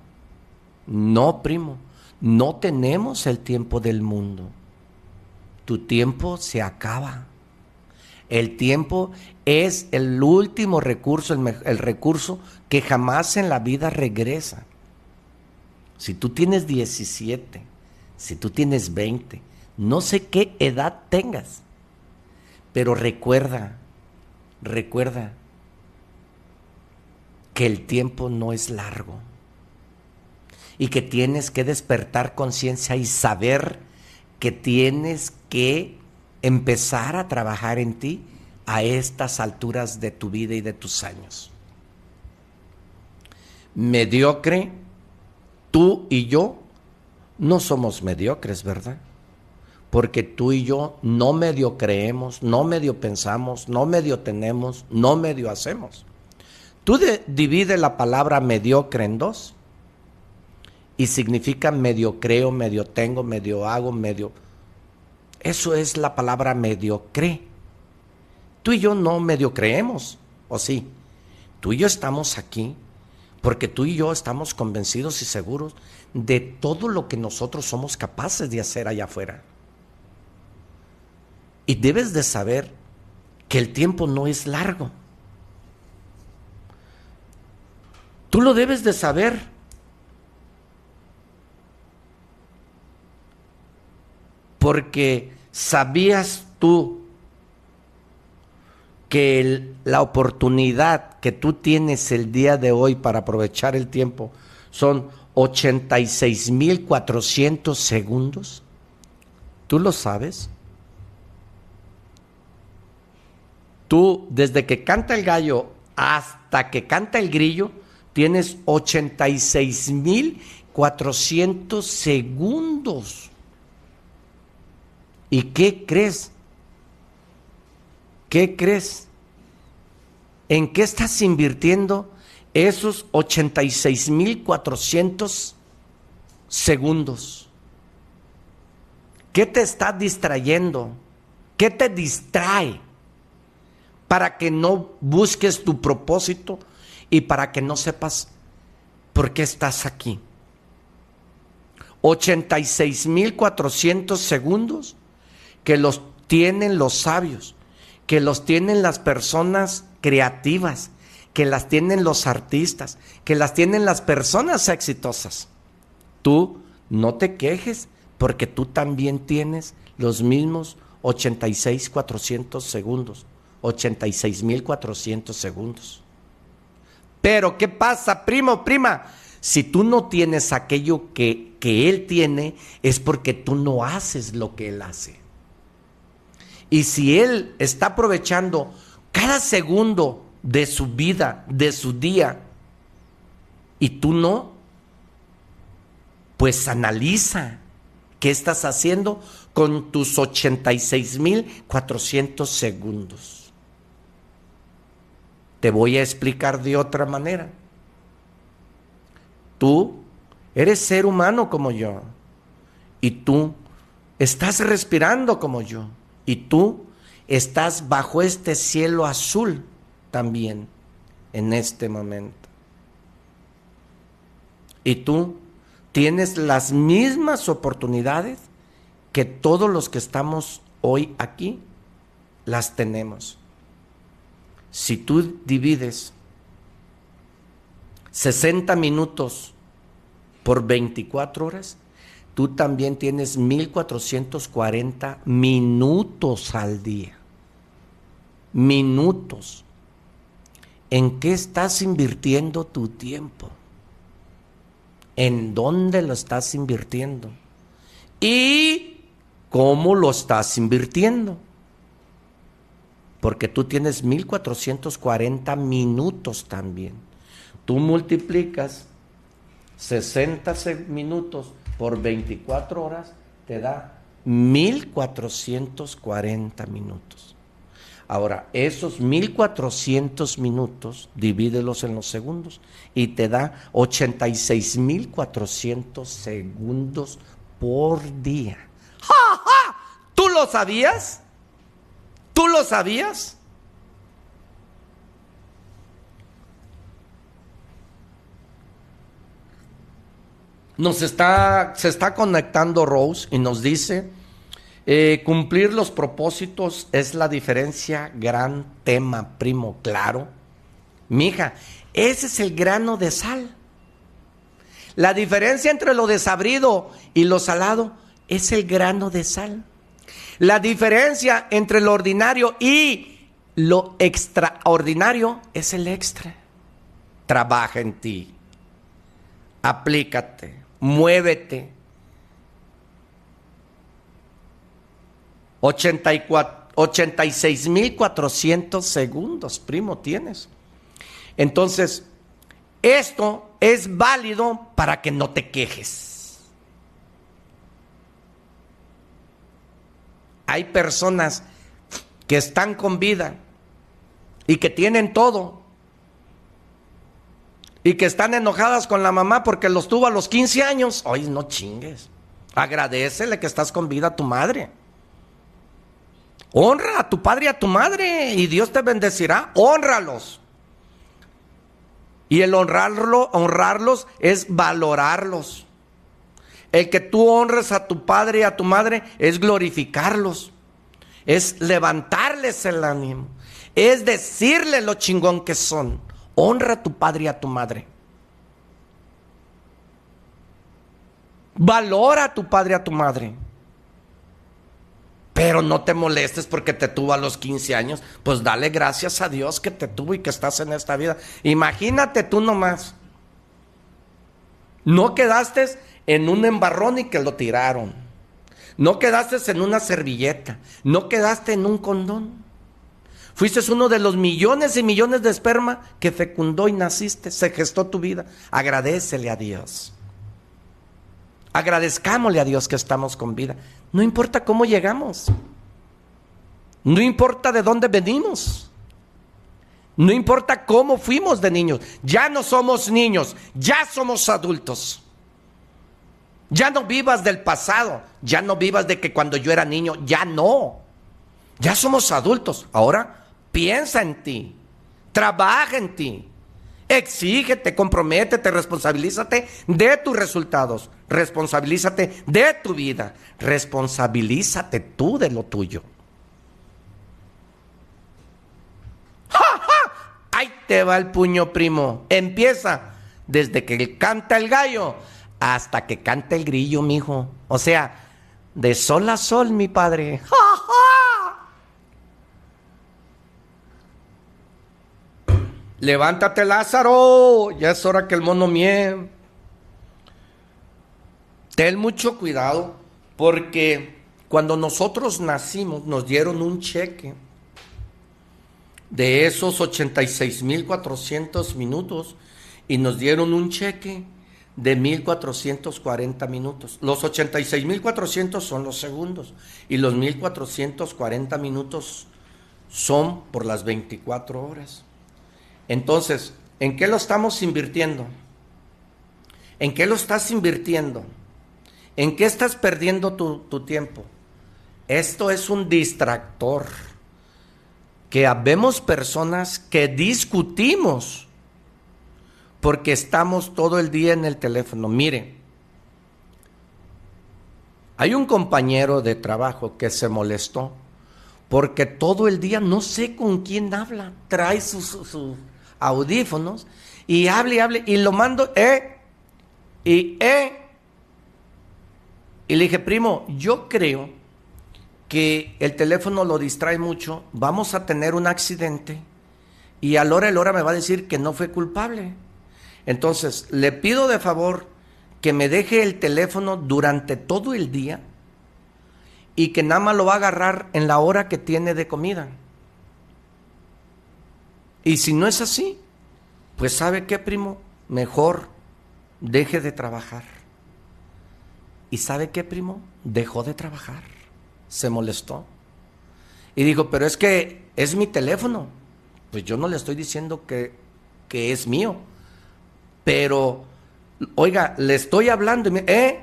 no, primo, no tenemos el tiempo del mundo. Tu tiempo se acaba. El tiempo es el último recurso, el, el, recurso que jamás en la vida regresa. Si tú tienes 17, si tú tienes 20, no sé qué edad tengas, pero recuerda, recuerda que el tiempo no es largo y que tienes que despertar conciencia y saber que tienes que empezar a trabajar en ti a estas alturas de tu vida y de tus años. mediocre, tú y yo no somos mediocres, ¿verdad? Porque tú y yo no medio creemos, no medio pensamos, no medio tenemos, no medio hacemos. Tú divides la palabra mediocre en dos y significa medio creo, medio tengo, medio hago, medio... Eso es la palabra mediocre. Tú y yo no medio creemos, ¿o sí? Tú y yo estamos aquí porque tú y yo estamos convencidos y seguros de todo lo que nosotros somos capaces de hacer allá afuera. Y debes de saber que el tiempo no es largo. Tú lo debes de saber. Porque sabías tú que la oportunidad que tú tienes el día de hoy para aprovechar el tiempo son 86.400 segundos. ¿Tú lo sabes? Tú, desde que canta el gallo hasta que canta el grillo, tienes 86.400 segundos. ¿Y qué crees? ¿Qué crees? ¿En qué estás invirtiendo esos 86.400 segundos? ¿Qué te está distrayendo? ¿Qué te distrae? Para que no busques tu propósito y para que no sepas por qué estás aquí. 86.400 segundos que los tienen los sabios que los tienen las personas creativas, que las tienen los artistas, que las tienen las personas exitosas. Tú no te quejes porque tú también tienes los mismos 86.400 segundos, 86.400 segundos. Pero ¿qué pasa, primo, prima? Si tú no tienes aquello que, que él tiene, es porque tú no haces lo que él hace. Y si Él está aprovechando cada segundo de su vida, de su día, y tú no, pues analiza qué estás haciendo con tus 86.400 segundos. Te voy a explicar de otra manera. Tú eres ser humano como yo y tú estás respirando como yo. Y tú estás bajo este cielo azul también en este momento. Y tú tienes las mismas oportunidades que todos los que estamos hoy aquí las tenemos. Si tú divides 60 minutos por 24 horas, tú también tienes 1440 minutos al día. Minutos. ¿En qué estás invirtiendo tu tiempo? ¿En dónde lo estás invirtiendo? ¿Y cómo lo estás invirtiendo? Porque tú tienes 1440 minutos también. Tú multiplicas 60 minutos por 24 horas te da 1440 minutos. Ahora, esos 1400 minutos, divídelos en los segundos y te da 86400 segundos por día. ¡Ja, ja! ¿Tú lo sabías? ¿Tú lo sabías? Nos está, se está conectando Rose y nos dice, eh, cumplir los propósitos es la diferencia, gran tema, primo, claro. Mija, ese es el grano de sal. La diferencia entre lo desabrido y lo salado es el grano de sal. La diferencia entre lo ordinario y lo extraordinario es el extra. Trabaja en ti. Aplícate muévete. 86.400 segundos, primo, tienes. Entonces, esto es válido para que no te quejes. Hay personas que están con vida y que tienen todo y que están enojadas con la mamá porque los tuvo a los 15 años. Oye, no chingues. Agradecele que estás con vida a tu madre. Honra a tu padre y a tu madre y Dios te bendecirá. Honralos. Y el honrarlo, honrarlos es valorarlos. El que tú honres a tu padre y a tu madre es glorificarlos. Es levantarles el ánimo. Es decirle lo chingón que son. Honra a tu padre y a tu madre. Valora a tu padre y a tu madre. Pero no te molestes porque te tuvo a los 15 años. Pues dale gracias a Dios que te tuvo y que estás en esta vida. Imagínate tú nomás. No quedaste en un embarrón y que lo tiraron. No quedaste en una servilleta. No quedaste en un condón. Fuiste uno de los millones y millones de esperma que fecundó y naciste. Se gestó tu vida. Agradecele a Dios. Agradezcámosle a Dios que estamos con vida. No importa cómo llegamos. No importa de dónde venimos. No importa cómo fuimos de niños. Ya no somos niños, ya somos adultos. Ya no vivas del pasado, ya no vivas de que cuando yo era niño, ya no. Ya somos adultos. Ahora piensa en ti, trabaja en ti, exígete, comprométete, responsabilízate de tus resultados, responsabilízate de tu vida, responsabilízate tú de lo tuyo. ¡Ja, ja! Ahí te va el puño primo. Empieza desde que canta el gallo hasta que canta el grillo, mijo. O sea, de sol a sol, mi padre. ¡Ja, Levántate, Lázaro. Ya es hora que el mono mie. Ten mucho cuidado porque cuando nosotros nacimos nos dieron un cheque de esos 86.400 minutos y nos dieron un cheque de 1.440 minutos. Los 86.400 son los segundos y los 1.440 minutos son por las 24 horas. Entonces, ¿en qué lo estamos invirtiendo? ¿En qué lo estás invirtiendo? ¿En qué estás perdiendo tu, tiempo? Esto es un distractor. Que habemos personas que discutimos porque estamos todo el día en el teléfono. Mire, hay un compañero de trabajo que se molestó porque todo el día no sé con quién habla. Trae sus, su, audífonos y hable y hable y lo mando, eh, y eh. Y le dije, primo, yo creo que el teléfono lo distrae mucho, vamos a tener un accidente y a la hora el hora me va a decir que no fue culpable. Entonces, le pido de favor que me deje el teléfono durante todo el día y que nada más lo va a agarrar en la hora que tiene de comida. Y si no es así, pues sabe qué, primo, mejor deje de trabajar. ¿Y sabe qué, primo? Dejó de trabajar. Se molestó. Y dijo, pero es que es mi teléfono. Pues yo no le estoy diciendo que, que es mío. Pero, oiga, le estoy hablando. Eh,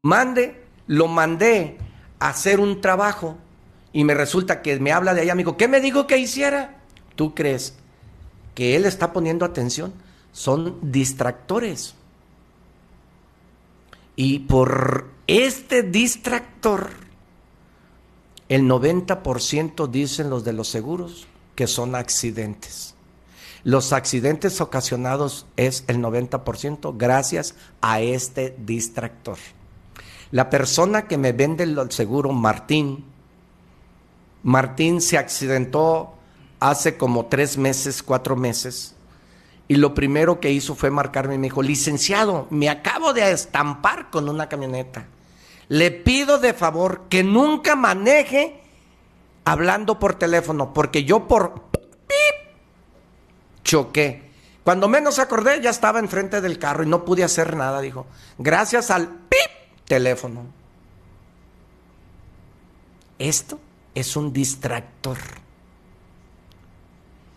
mande, lo mandé a hacer un trabajo. Y me resulta que me habla de allá, amigo. ¿qué me dijo que hiciera? ¿Tú crees que él está poniendo atención son distractores. Y por este distractor, el 90% dicen los de los seguros que son accidentes. Los accidentes ocasionados es el 90% gracias a este distractor. La persona que me vende el seguro, Martín, Martín se accidentó hace como tres meses, cuatro meses, y lo primero que hizo fue marcarme y me dijo, licenciado, me acabo de estampar con una camioneta. Le pido de favor que nunca maneje hablando por teléfono, porque yo por choqué. Cuando menos acordé, ya estaba enfrente del carro y no pude hacer nada, dijo. Gracias al pip teléfono. Esto es un distractor.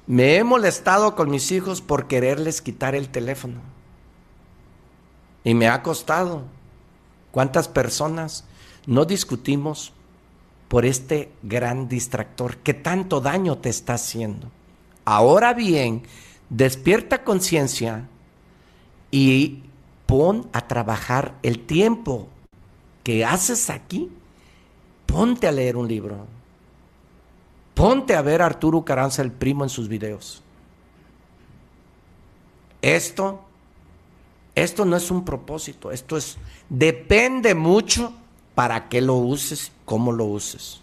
Me he molestado con mis hijos por quererles quitar el teléfono. Y me ha costado. ¿Cuántas personas no discutimos por este gran distractor que tanto daño te está haciendo? Ahora bien, despierta conciencia y pon a trabajar el tiempo que haces aquí. Ponte a leer un libro. Ponte a ver a Arturo Caranza, el primo, en sus videos. Esto, esto no es un propósito, esto es, depende mucho para qué lo uses, cómo lo uses.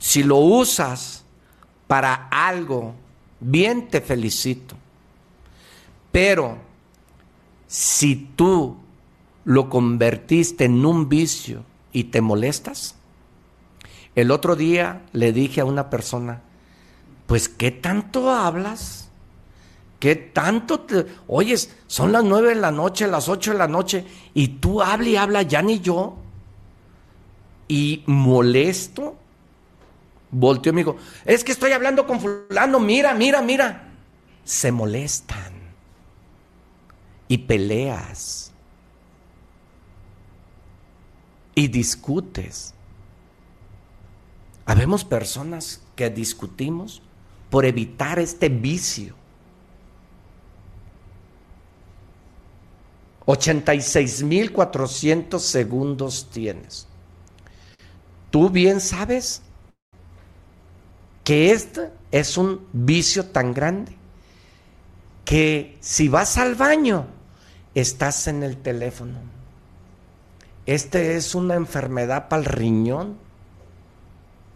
Si lo usas para algo bien te felicito. Pero si tú lo convertiste en un vicio y te molestas, el otro día le dije a una persona, pues ¿qué tanto hablas? ¿Qué tanto te... Oyes, son las nueve de la noche, las ocho de la noche, y tú hablas y hablas, ya ni yo. Y molesto, Volteó y me dijo, es que estoy hablando con fulano, mira, mira, mira. Se molestan y peleas y discutes. Habemos personas que discutimos por evitar este vicio. 86.400 segundos tienes. Tú bien sabes que este es un vicio tan grande que si vas al baño, estás en el teléfono. Este es una enfermedad para el riñón.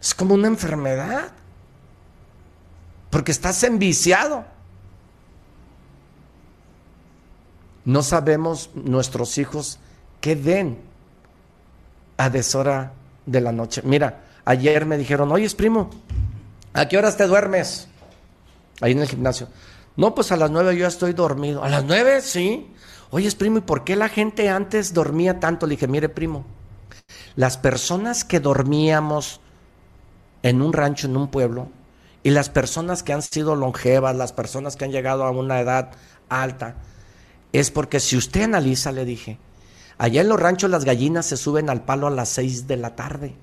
Es como una enfermedad. Porque estás enviciado. No sabemos nuestros hijos qué ven a deshora de la noche. Mira, ayer me dijeron, oye, primo, ¿A qué horas te duermes? Ahí en el gimnasio. No, pues a las nueve yo ya estoy dormido. ¿A las nueve? Sí. Oye, primo, ¿y por qué la gente antes dormía tanto? Le dije, mire, primo, las personas que dormíamos en un rancho, en un pueblo, y las personas que han sido longevas, las personas que han llegado a una edad alta, es porque si usted analiza, le dije, allá en los ranchos las gallinas se suben al palo a las seis de la tarde.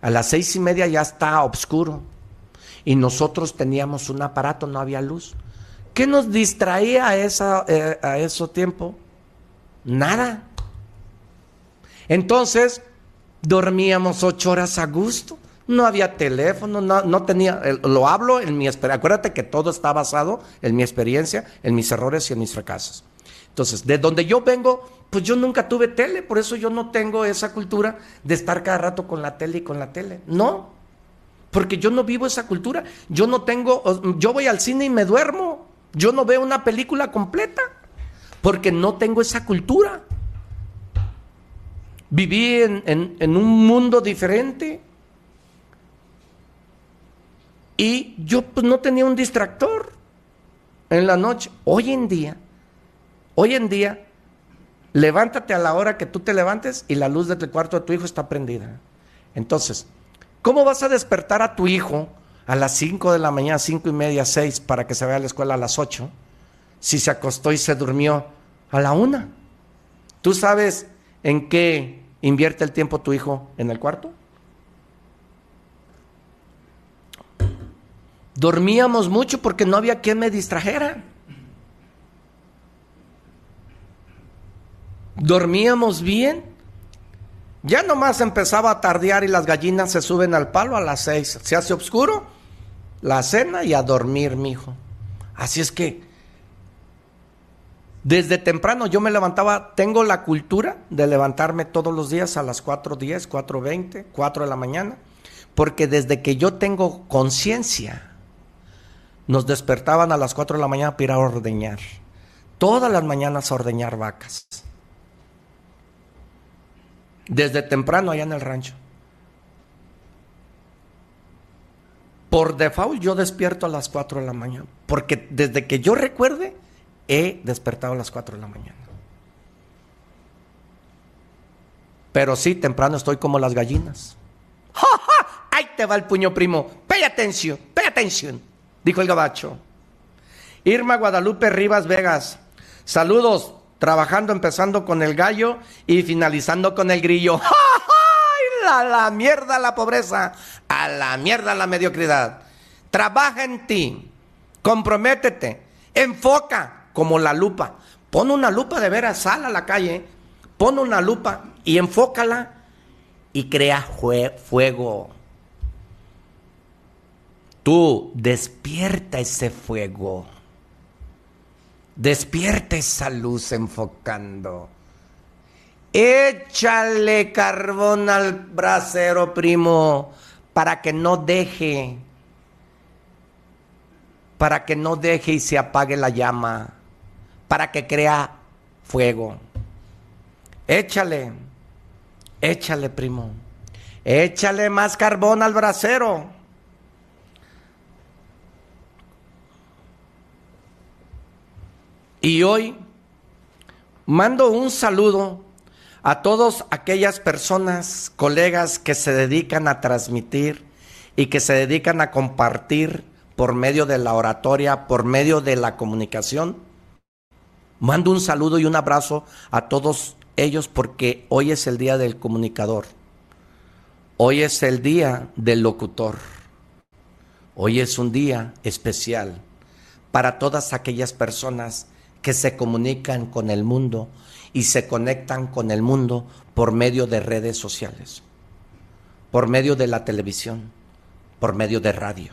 A las seis y media ya está oscuro y nosotros teníamos un aparato, no había luz. ¿Qué nos distraía a, esa, eh, a ese tiempo? Nada. Entonces, dormíamos ocho horas a gusto. No había teléfono, no, no tenía, lo hablo en mi experiencia. Acuérdate que todo está basado en mi experiencia, en mis errores y en mis fracasos. Entonces, de donde yo vengo, pues yo nunca tuve tele, por eso yo no tengo esa cultura de estar cada rato con la tele y con la tele. No, porque yo no vivo esa cultura. Yo no tengo, yo voy al cine y me duermo. Yo no veo una película completa, porque no tengo esa cultura. Viví en, en un mundo diferente. Y yo pues no tenía un distractor en la noche. Hoy en día, hoy en día levántate a la hora que tú te levantes y la luz del cuarto de tu hijo está prendida. Entonces, ¿cómo vas a despertar a tu hijo a las 5 de la mañana, cinco y media, 6, para que se vaya a la escuela a las 8, si se acostó y se durmió a la una? ¿Tú sabes en qué invierte el tiempo tu hijo en el cuarto? Dormíamos mucho porque no había quien me distrajera. Dormíamos bien. Ya nomás empezaba a tardear y las gallinas se suben al palo a las seis. Se hace oscuro, la cena y a dormir, mijo. Así es que desde temprano yo me levantaba, tengo la cultura de levantarme todos los días a las 4.10, 4.20, 4 de la mañana, porque desde que yo tengo conciencia, nos despertaban a las 4 de la mañana para ir a ordeñar. Todas las mañanas a ordeñar vacas desde temprano allá en el rancho. Por default yo despierto a las 4 de la mañana. Porque desde que yo recuerde, he despertado a las 4 de la mañana. Pero sí, temprano estoy como las gallinas. ¡Ja, ja! Ahí te va el puño primo. Pay attention, pay attention, dijo el gabacho. Irma Guadalupe Rivas Vegas. Saludos, trabajando, empezando con el gallo y finalizando con el grillo. A la mierda la pobreza, a la mierda la mediocridad. Trabaja en ti, comprométete, enfoca como la lupa. Pon una lupa de veras, sal a la calle, pon una lupa y enfócala y crea fuego. Tú despierta ese fuego. Despierta esa luz enfocando. Échale carbón al brasero, primo, para que no deje, para que no deje y se apague la llama, para que crea fuego. Échale, échale, primo. Échale más carbón al brasero. Y hoy mando un saludo a todas aquellas personas, colegas que se dedican a transmitir y que se dedican a compartir por medio de la oratoria, por medio de la comunicación. Mando un saludo y un abrazo a todos ellos porque hoy es el día del comunicador. Hoy es el día del locutor. Hoy es un día especial para todas aquellas personas que se comunican con el mundo y se conectan con el mundo por medio de redes sociales, por medio de la televisión, por medio de radio.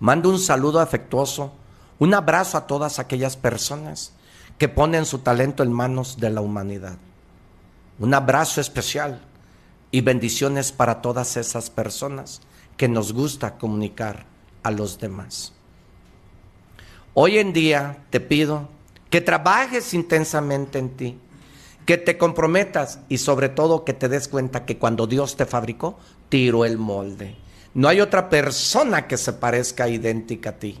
Mando un saludo afectuoso, un abrazo a todas aquellas personas que ponen su talento en manos de la humanidad. Un abrazo especial y bendiciones para todas esas personas que nos gusta comunicar a los demás. Hoy en día te pido que trabajes intensamente en ti, que te comprometas y sobre todo que te des cuenta que cuando Dios te fabricó, tiró el molde. No hay otra persona que se parezca idéntica a ti.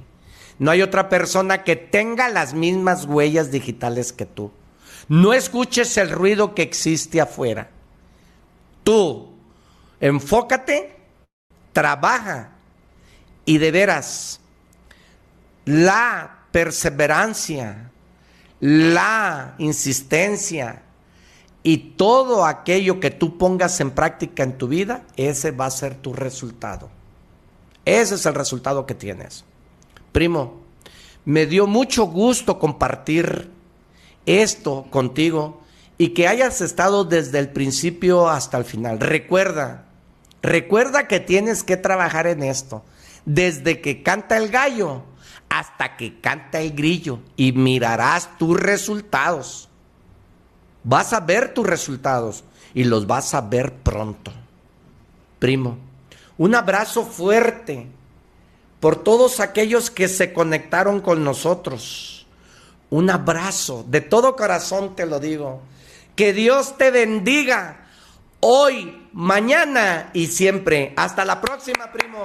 No hay otra persona que tenga las mismas huellas digitales que tú. No escuches el ruido que existe afuera. Tú, enfócate, trabaja y de veras, la perseverancia, la insistencia y todo aquello que tú pongas en práctica en tu vida, ese va a ser tu resultado. Ese es el resultado que tienes. Primo, me dio mucho gusto compartir esto contigo y que hayas estado desde el principio hasta el final. Recuerda, recuerda que tienes que trabajar en esto. Desde que canta el gallo hasta que canta el grillo y mirarás tus resultados. Vas a ver tus resultados y los vas a ver pronto. Primo, un abrazo fuerte por todos aquellos que se conectaron con nosotros. Un abrazo, de todo corazón te lo digo. Que Dios te bendiga hoy, mañana y siempre. Hasta la próxima, primo.